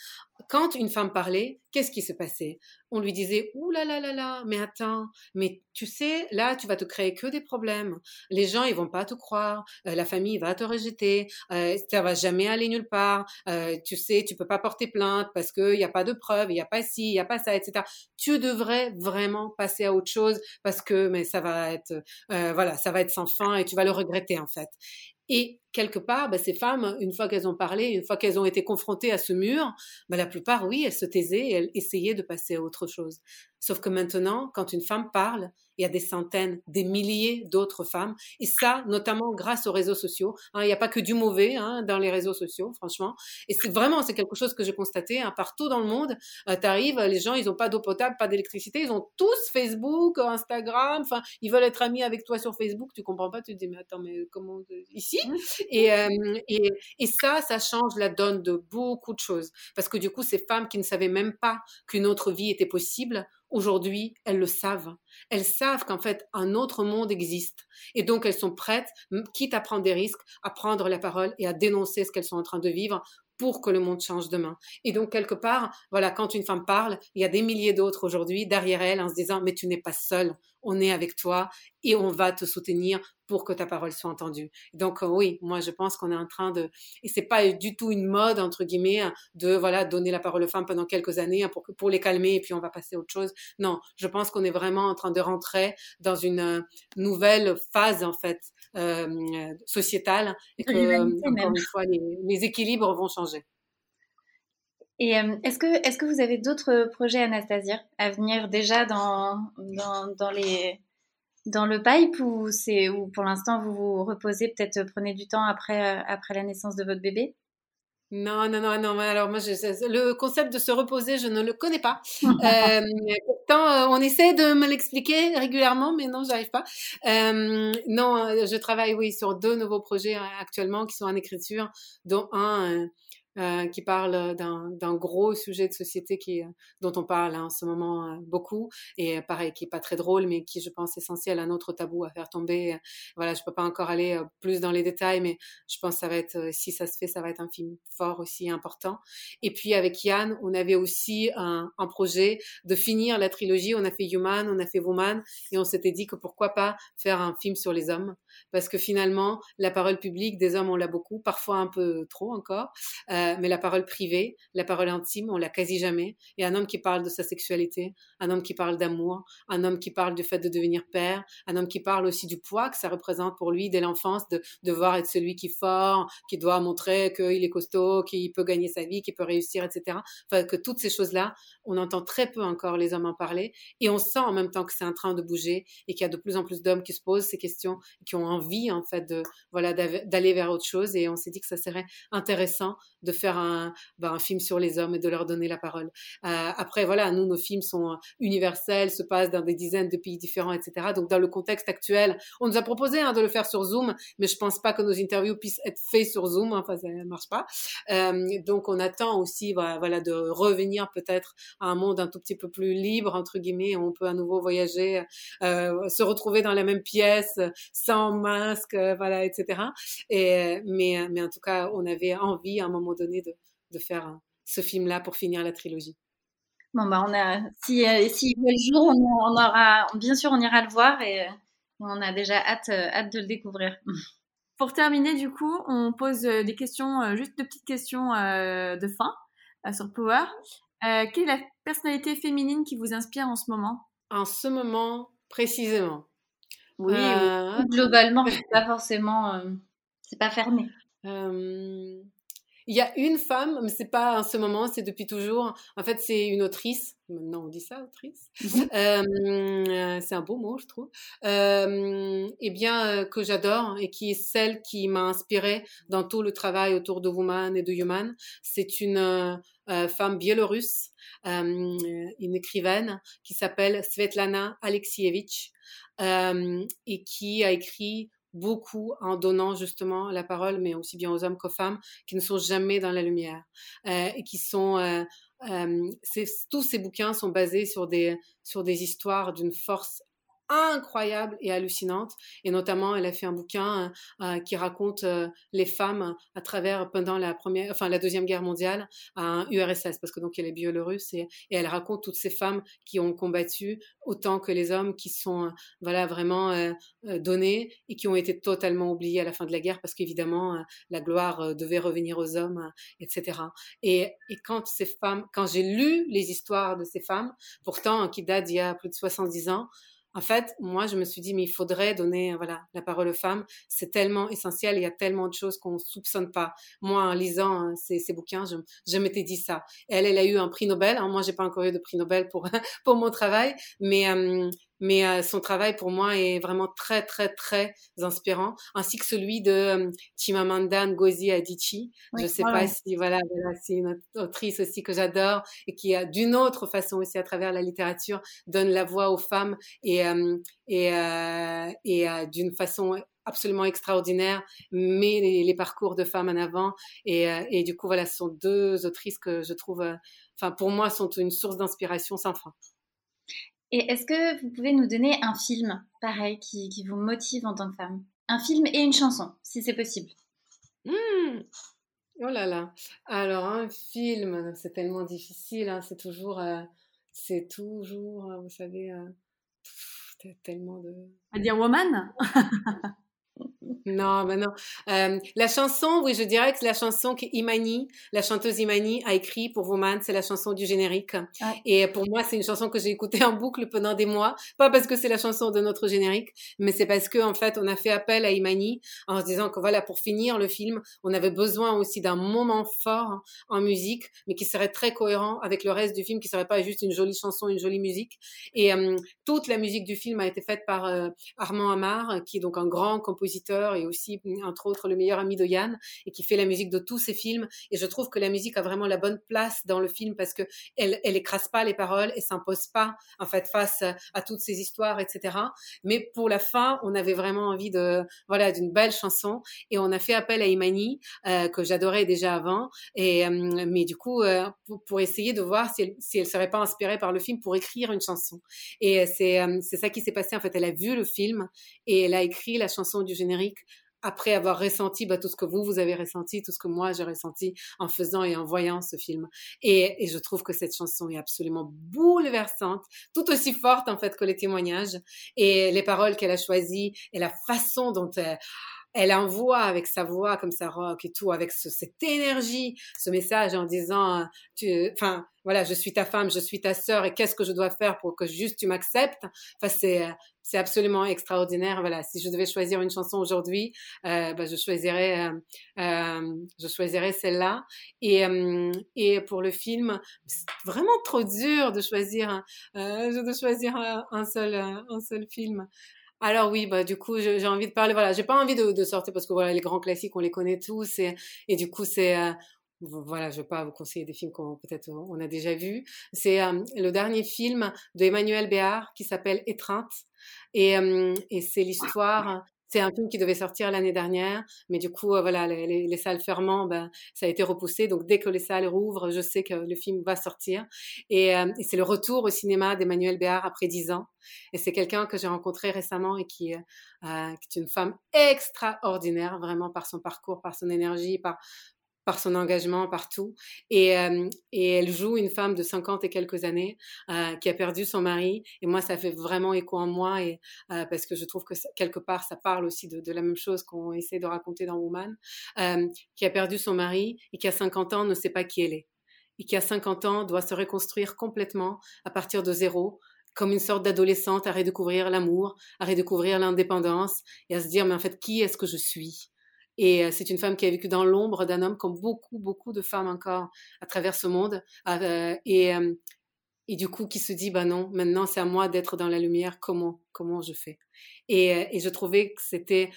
quand une femme parlait, qu'est-ce qui se passait? On lui disait Ouh là là là là, mais attends, mais tu sais, là, tu vas te créer que des problèmes. Les gens, ils vont pas te croire. Euh, la famille va te rejeter. Euh, ça va jamais aller nulle part. Euh, tu sais, tu peux pas porter plainte parce qu'il n'y a pas de preuves, il n'y a pas ci, il n'y a pas ça, etc. Tu devrais vraiment passer à autre chose parce que, mais ça va être, euh, voilà, ça va être sans fin et tu vas le regretter en fait. Et quelque part, bah, ces femmes, une fois qu'elles ont parlé, une fois qu'elles ont été confrontées à ce mur, bah, la plupart, oui, elles se taisaient et elles essayaient de passer à autre chose. Sauf que maintenant, quand une femme parle, il y a des centaines, des milliers d'autres femmes, et ça, notamment grâce aux réseaux sociaux. Hein, il n'y a pas que du mauvais hein, dans les réseaux sociaux, franchement. Et c'est vraiment, c'est quelque chose que j'ai constaté hein, partout dans le monde. Euh, tu arrives, les gens, ils n'ont pas d'eau potable, pas d'électricité, ils ont tous Facebook, Instagram. Enfin, ils veulent être amis avec toi sur Facebook. Tu comprends pas, tu te dis mais attends, mais comment ici? Mmh. et, euh, et, et ça, ça change la donne de beaucoup de choses parce que du coup, ces femmes qui ne savaient même pas qu'une autre vie était possible Aujourd'hui, elles le savent. Elles savent qu'en fait, un autre monde existe. Et donc, elles sont prêtes, quitte à prendre des risques, à prendre la parole et à dénoncer ce qu'elles sont en train de vivre pour que le monde change demain. Et donc, quelque part, voilà, quand une femme parle, il y a des milliers d'autres aujourd'hui derrière elle en se disant, mais tu n'es pas seule, on est avec toi et on va te soutenir pour que ta parole soit entendue. Donc euh, oui, moi je pense qu'on est en train de et c'est pas du tout une mode entre guillemets de voilà donner la parole aux femmes pendant quelques années hein, pour pour les calmer et puis on va passer à autre chose. Non, je pense qu'on est vraiment en train de rentrer dans une euh, nouvelle phase en fait sociétale et que encore une fois les, les équilibres vont changer. Et est-ce que, est que vous avez d'autres projets, Anastasia, à venir déjà dans, dans, dans les, dans le pipe ou, ou pour l'instant vous vous reposez, peut-être prenez du temps après, euh, après la naissance de votre bébé? Non, non, non, non. Alors moi, le concept de se reposer, je ne le connais pas. euh, pourtant, euh, on essaie de me l'expliquer régulièrement, mais non, j'arrive pas. Euh, non, je travaille, oui, sur deux nouveaux projets actuellement qui sont en écriture, dont un euh, qui parle d'un gros sujet de société qui, euh, dont on parle hein, en ce moment euh, beaucoup, et pareil, qui est pas très drôle, mais qui, je pense, essentiel, un autre tabou à faire tomber. Voilà, je peux pas encore aller plus dans les détails, mais je pense que ça va être, si ça se fait, ça va être un film fort aussi important. Et puis avec Yann, on avait aussi un, un projet de finir la trilogie. On a fait Human, on a fait Woman, et on s'était dit que pourquoi pas faire un film sur les hommes, parce que finalement, la parole publique des hommes, on l'a beaucoup, parfois un peu trop encore. Euh, mais la parole privée, la parole intime, on l'a quasi jamais. Et un homme qui parle de sa sexualité, un homme qui parle d'amour, un homme qui parle du fait de devenir père, un homme qui parle aussi du poids que ça représente pour lui dès l'enfance de devoir être celui qui est fort, qui doit montrer qu'il est costaud, qu'il peut gagner sa vie, qu'il peut réussir, etc. Enfin, que toutes ces choses-là, on entend très peu encore les hommes en parler. Et on sent en même temps que c'est en train de bouger et qu'il y a de plus en plus d'hommes qui se posent ces questions, qui ont envie, en fait, de, voilà, d'aller vers autre chose. Et on s'est dit que ça serait intéressant de faire un, ben, un film sur les hommes et de leur donner la parole. Euh, après, voilà, nous, nos films sont universels, se passent dans des dizaines de pays différents, etc. Donc, dans le contexte actuel, on nous a proposé hein, de le faire sur Zoom, mais je pense pas que nos interviews puissent être faites sur Zoom. Hein, enfin, ça ne marche pas. Euh, donc, on attend aussi, voilà, de revenir peut-être à un monde un tout petit peu plus libre, entre guillemets, où on peut à nouveau voyager, euh, se retrouver dans la même pièce, sans masque, voilà, etc. Et, mais, mais en tout cas, on avait envie à un moment donné de, de faire ce film-là pour finir la trilogie. Bon, bah, on a, si, euh, si le jour, on, aura, bien sûr, on ira le voir et on a déjà hâte, euh, hâte de le découvrir. Pour terminer, du coup, on pose euh, des questions, juste de petites questions de fin sur Power. quelle est la personnalité féminine qui vous inspire en ce moment? En ce moment, précisément. Oui, globalement, c'est pas forcément, c'est pas fermé. Il y a une femme, mais c'est pas en ce moment, c'est depuis toujours. En fait, c'est une autrice. Maintenant, on dit ça, autrice. Mhm. Euh, c'est un beau mot, je trouve. Euh, et bien euh, que j'adore et qui est celle qui m'a inspirée dans tout le travail autour de Woman et de Human. C'est une euh, femme biélorusse, une écrivaine qui s'appelle Svetlana Alexievich et qui a écrit beaucoup en donnant justement la parole, mais aussi bien aux hommes qu'aux femmes, qui ne sont jamais dans la lumière euh, et qui sont euh, euh, tous ces bouquins sont basés sur des sur des histoires d'une force incroyable et hallucinante. Et notamment, elle a fait un bouquin euh, qui raconte euh, les femmes à travers pendant la première, enfin la deuxième guerre mondiale à URSS, parce que donc elle est biélorusse et, et elle raconte toutes ces femmes qui ont combattu autant que les hommes qui sont voilà vraiment euh, donnés et qui ont été totalement oubliés à la fin de la guerre parce qu'évidemment la gloire devait revenir aux hommes, etc. Et, et quand ces femmes, quand j'ai lu les histoires de ces femmes, pourtant qui datent d'il y a plus de 70 ans, en fait, moi, je me suis dit, mais il faudrait donner voilà, la parole aux femmes. C'est tellement essentiel. Il y a tellement de choses qu'on ne soupçonne pas. Moi, en lisant ces, ces, bouquins, je, je m'étais dit ça. Elle, elle a eu un prix Nobel. Hein. Moi, j'ai pas encore eu de prix Nobel pour, pour mon travail. Mais, euh, mais euh, son travail pour moi est vraiment très très très inspirant, ainsi que celui de euh, Chimamanda Ngozi Adichie. je ne sais pas si voilà, voilà c'est une autrice aussi que j'adore et qui a d'une autre façon aussi à travers la littérature donne la voix aux femmes et euh, et, et d'une façon absolument extraordinaire, met les, les, parcours de femmes en avant et, et du coup voilà, ce sont deux autrices que je trouve, enfin pour moi sont une source d'inspiration sans fin. Et est-ce que vous pouvez nous donner un film, pareil, qui, qui, vous motive en tant que femme? Un film et une chanson, si c'est possible. Mmh. Oh là là. Alors, un film, c'est tellement difficile. Hein. C'est toujours, euh, c'est toujours, euh, vous savez, euh, tellement de. À dire Woman? Non, ben non. Euh, la chanson, oui, je dirais que la chanson qu'Imani, la chanteuse Imani, a écrit pour Woman, c'est la chanson du générique. Et pour moi, c'est une chanson que j'ai écoutée en boucle pendant des mois. Pas parce que c'est la chanson de notre générique, mais c'est parce que, en fait, on a fait appel à Imani en se disant que voilà, pour finir le film, on avait besoin aussi d'un moment fort en musique, mais qui serait très cohérent avec le reste du film, qui serait pas juste une jolie chanson, une jolie musique. Et euh, toute la musique du film a été faite par euh, Armand Amar, qui est donc un grand compositeur et aussi, entre autres, le meilleur ami de Yann et qui fait la musique de tous ses films. Et je trouve que la musique a vraiment la bonne place dans le film parce que elle, elle écrase pas les paroles et s'impose pas, en fait, face à toutes ces histoires, etc. Mais pour la fin, on avait vraiment envie de, voilà, d'une belle chanson et on a fait appel à Imani, euh, que j'adorais déjà avant. Et, euh, mais du coup, euh, pour, pour, essayer de voir si elle, si elle serait pas inspirée par le film pour écrire une chanson. Et c'est, c'est ça qui s'est passé. En fait, elle a vu le film et elle a écrit la chanson du générique après avoir ressenti bah, tout ce que vous, vous avez ressenti, tout ce que moi, j'ai ressenti en faisant et en voyant ce film. Et, et, je trouve que cette chanson est absolument bouleversante, tout aussi forte en fait que les témoignages et les paroles qu'elle a choisies et la façon dont elle, elle envoie avec sa voix comme ça rock et tout, avec ce, cette énergie, ce message en disant, tu, enfin, voilà, je suis ta femme, je suis ta sœur et qu'est-ce que je dois faire pour que juste tu m'acceptes? Enfin, c'est, c'est absolument extraordinaire. Voilà, si je devais choisir une chanson aujourd'hui, euh, bah, je choisirais, euh, euh, je choisirais celle-là. Et, euh, et pour le film, c'est vraiment trop dur de choisir, de choisir un seul, un seul film. Alors oui, bah du coup j'ai envie de parler. Voilà, j'ai pas envie de, sortir parce que voilà les grands classiques on les connaît tous et, et du coup c'est euh, voilà, je vais pas vous conseiller des films qu'on peut-être on a déjà vus. C'est euh, le dernier film de Emmanuel Béard qui s'appelle Étreinte et, euh, et c'est l'histoire c'est un film qui devait sortir l'année dernière, mais du coup, euh, voilà, les, les, salles fermant, ben, ça a été repoussé. Donc, dès que les salles rouvrent, je sais que le film va sortir. Et, euh, et c'est le retour au cinéma d'Emmanuel Béard après dix ans. Et c'est quelqu'un que j'ai rencontré récemment et qui, euh, qui est une femme extraordinaire, vraiment par son parcours, par son énergie, par, par son engagement partout. Et, euh, et elle joue une femme de 50 et quelques années euh, qui a perdu son mari. Et moi, ça fait vraiment écho en moi et, euh, parce que je trouve que quelque part, ça parle aussi de, de la même chose qu'on essaie de raconter dans Woman, euh, qui a perdu son mari et qui à 50 ans ne sait pas qui elle est. Et qui à 50 ans doit se reconstruire complètement à partir de zéro, comme une sorte d'adolescente à redécouvrir l'amour, à redécouvrir l'indépendance et à se dire, mais en fait, qui est-ce que je suis? Et c'est une femme qui a vécu dans l'ombre d'un homme, comme beaucoup, beaucoup de femmes encore à travers ce monde. Euh, et, et du coup, qui se dit, bah non, maintenant c'est à moi d'être dans la lumière. Comment, comment je fais? Et, et je trouvais que c'était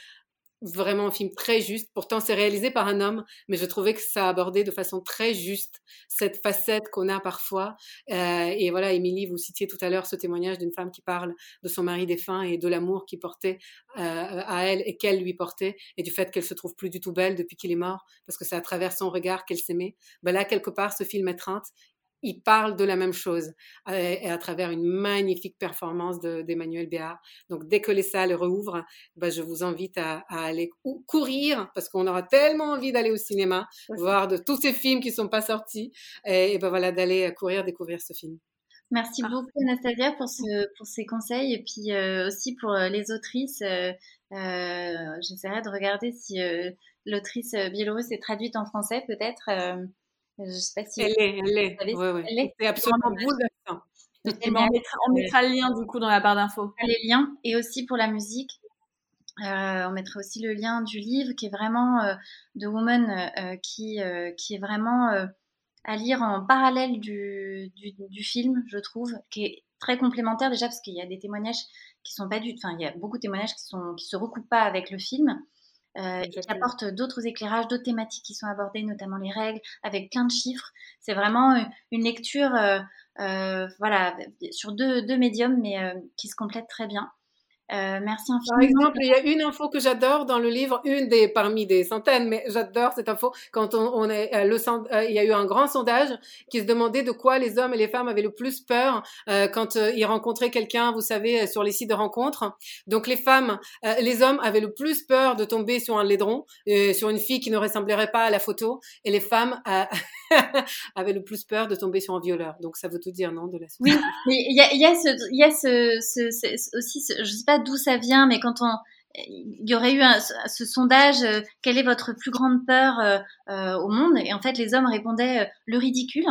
vraiment un film très juste. Pourtant, c'est réalisé par un homme, mais je trouvais que ça abordait de façon très juste cette facette qu'on a parfois. Euh, et voilà, Émilie, vous citiez tout à l'heure ce témoignage d'une femme qui parle de son mari défunt et de l'amour qu'il portait euh, à elle et qu'elle lui portait, et du fait qu'elle se trouve plus du tout belle depuis qu'il est mort, parce que c'est à travers son regard qu'elle s'aimait. Ben là, quelque part, ce film étreinte, il parle de la même chose et à travers une magnifique performance d'Emmanuel Béard. Donc dès que les salles rouvrent, bah, je vous invite à, à aller courir parce qu'on aura tellement envie d'aller au cinéma, voir de tous ces films qui sont pas sortis et, et ben voilà d'aller courir découvrir ce film. Merci beaucoup Anastasia pour, ce, pour ces conseils et puis euh, aussi pour euh, les autrices. Euh, euh, J'essaierai de regarder si euh, l'autrice biélorusse est traduite en français peut-être. Je sais pas si elle est, elle est. Oui, oui. C'est absolument bouleversant. On mettra, on mettra le lien du coup dans la barre d'infos. Les liens et aussi pour la musique. Euh, on mettra aussi le lien du livre qui est vraiment euh, The Woman euh, qui, euh, qui est vraiment euh, à lire en parallèle du, du, du, film, je trouve, qui est très complémentaire déjà parce qu'il y a des témoignages qui sont pas du enfin il y a beaucoup de témoignages qui sont qui se recoupent pas avec le film euh, qui apporte d'autres éclairages, d'autres thématiques qui sont abordées, notamment les règles, avec plein de chiffres. C'est vraiment une lecture, euh, euh, voilà, sur deux, deux médiums, mais euh, qui se complètent très bien. Euh, merci infiniment. Par exemple, il y a une info que j'adore dans le livre, une des parmi des centaines, mais j'adore cette info. Quand on, on est euh, le, euh, il y a eu un grand sondage qui se demandait de quoi les hommes et les femmes avaient le plus peur euh, quand ils rencontraient quelqu'un, vous savez, sur les sites de rencontres. Donc les femmes, euh, les hommes avaient le plus peur de tomber sur un laidron, sur une fille qui ne ressemblerait pas à la photo, et les femmes avaient le plus peur de tomber sur un violeur. Donc ça veut tout dire, non, de la Oui, mais il y a, y a, ce, y a ce, ce, ce aussi, ce, je sais pas d'où ça vient, mais quand on, il y aurait eu un, ce sondage, euh, quelle est votre plus grande peur euh, euh, au monde? Et en fait, les hommes répondaient le ridicule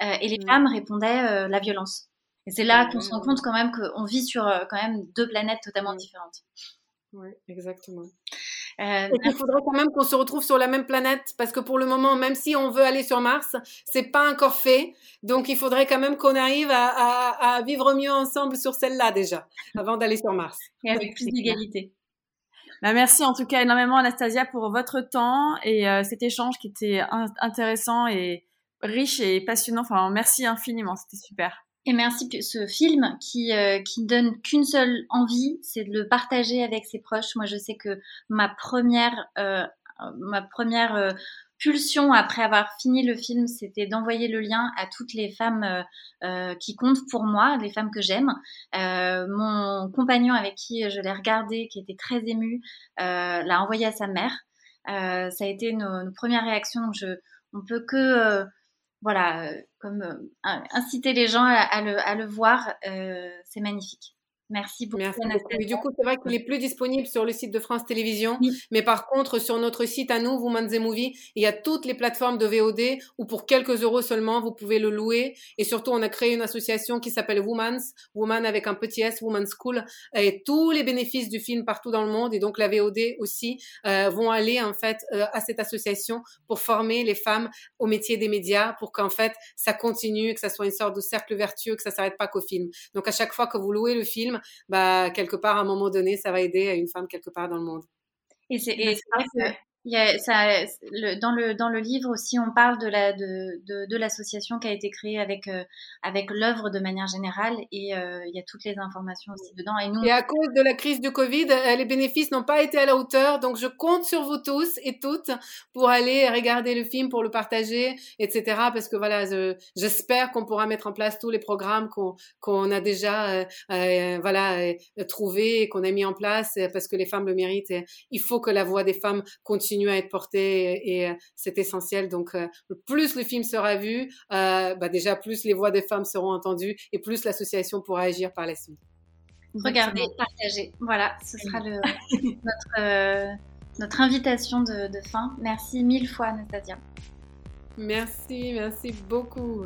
et les mmh. femmes répondaient la violence. Et c'est là qu'on se rend compte quand même qu'on vit sur quand même deux planètes totalement différentes. Oui, exactement. Euh, et qu'il faudrait quand même qu'on se retrouve sur la même planète parce que pour le moment, même si on veut aller sur Mars, c'est pas encore fait. Donc il faudrait quand même qu'on arrive à, à, à, vivre mieux ensemble sur celle-là déjà, avant d'aller sur Mars. Et avec plus d'égalité. Bah, merci en tout cas énormément Anastasia pour votre temps et euh, cet échange qui était intéressant et riche et passionnant. Enfin, merci infiniment, c'était super. Et merci ce film qui euh, qui donne qu'une seule envie, c'est de le partager avec ses proches. Moi, je sais que ma première euh, ma première euh, pulsion après avoir fini le film, c'était d'envoyer le lien à toutes les femmes euh, qui comptent pour moi, les femmes que j'aime. mon compagnon avec qui je l'ai regardé, qui était très ému, l'a envoyé à sa mère. ça a été nos, premières réactions. Je, on peut que voilà, comme inciter les gens à, le, à le, voir, c'est magnifique. Merci beaucoup. Merci du coup, c'est vrai qu'il est plus disponible sur le site de France Télévisions, mais par contre, sur notre site à nous, Women's Movie, il y a toutes les plateformes de VOD où pour quelques euros seulement, vous pouvez le louer. Et surtout, on a créé une association qui s'appelle Women's, Woman avec un petit S, Women's School, et tous les bénéfices du film partout dans le monde et donc la VOD aussi euh, vont aller en fait euh, à cette association pour former les femmes au métier des médias, pour qu'en fait ça continue, que ça soit une sorte de cercle vertueux, que ça s'arrête pas qu'au film. Donc à chaque fois que vous louez le film bah, quelque part, à un moment donné, ça va aider à une femme quelque part dans le monde. Et c'est vrai que il y a, ça, le, dans, le, dans le livre aussi, on parle de la de, de, de l'association qui a été créée avec euh, avec l'œuvre de manière générale et euh, il y a toutes les informations aussi dedans. Et, nous, et à cause de la crise de Covid, euh, les bénéfices n'ont pas été à la hauteur, donc je compte sur vous tous et toutes pour aller regarder le film, pour le partager, etc. Parce que voilà, j'espère qu'on pourra mettre en place tous les programmes qu'on qu'on a déjà euh, voilà trouvés et qu'on a mis en place parce que les femmes le méritent. Et il faut que la voix des femmes continue à être porté et, euh, c'est essentiel. Donc, euh, plus le film sera vu, euh, bah déjà plus les voix des femmes seront entendues et plus l'association pourra agir par la suite. Regardez, partagez. Voilà, ce sera le, notre, notre invitation de, de fin. Merci mille fois, Anastasia. Merci, merci beaucoup.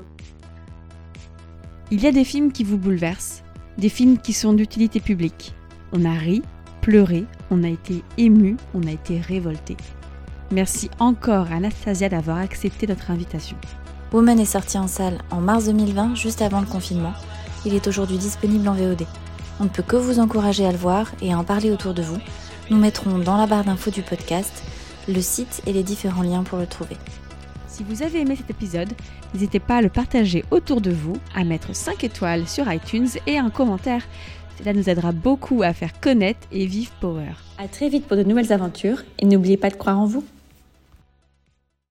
Il y a des films qui vous bouleversent, des films qui sont d'utilité publique. On a ri, pleuré, on a été ému, on a été révolté. Merci encore à Anastasia d'avoir accepté notre invitation. Woman est sorti en salle en mars 2020, juste avant le confinement. Il est aujourd'hui disponible en VOD. On ne peut que vous encourager à le voir et à en parler autour de vous. Nous mettrons dans la barre d'infos du podcast le site et les différents liens pour le trouver. Si vous avez aimé cet épisode, n'hésitez pas à le partager autour de vous, à mettre 5 étoiles sur iTunes et un commentaire. Cela nous aidera beaucoup à faire connaître et vivre Power. À très vite pour de nouvelles aventures et n'oubliez pas de croire en vous.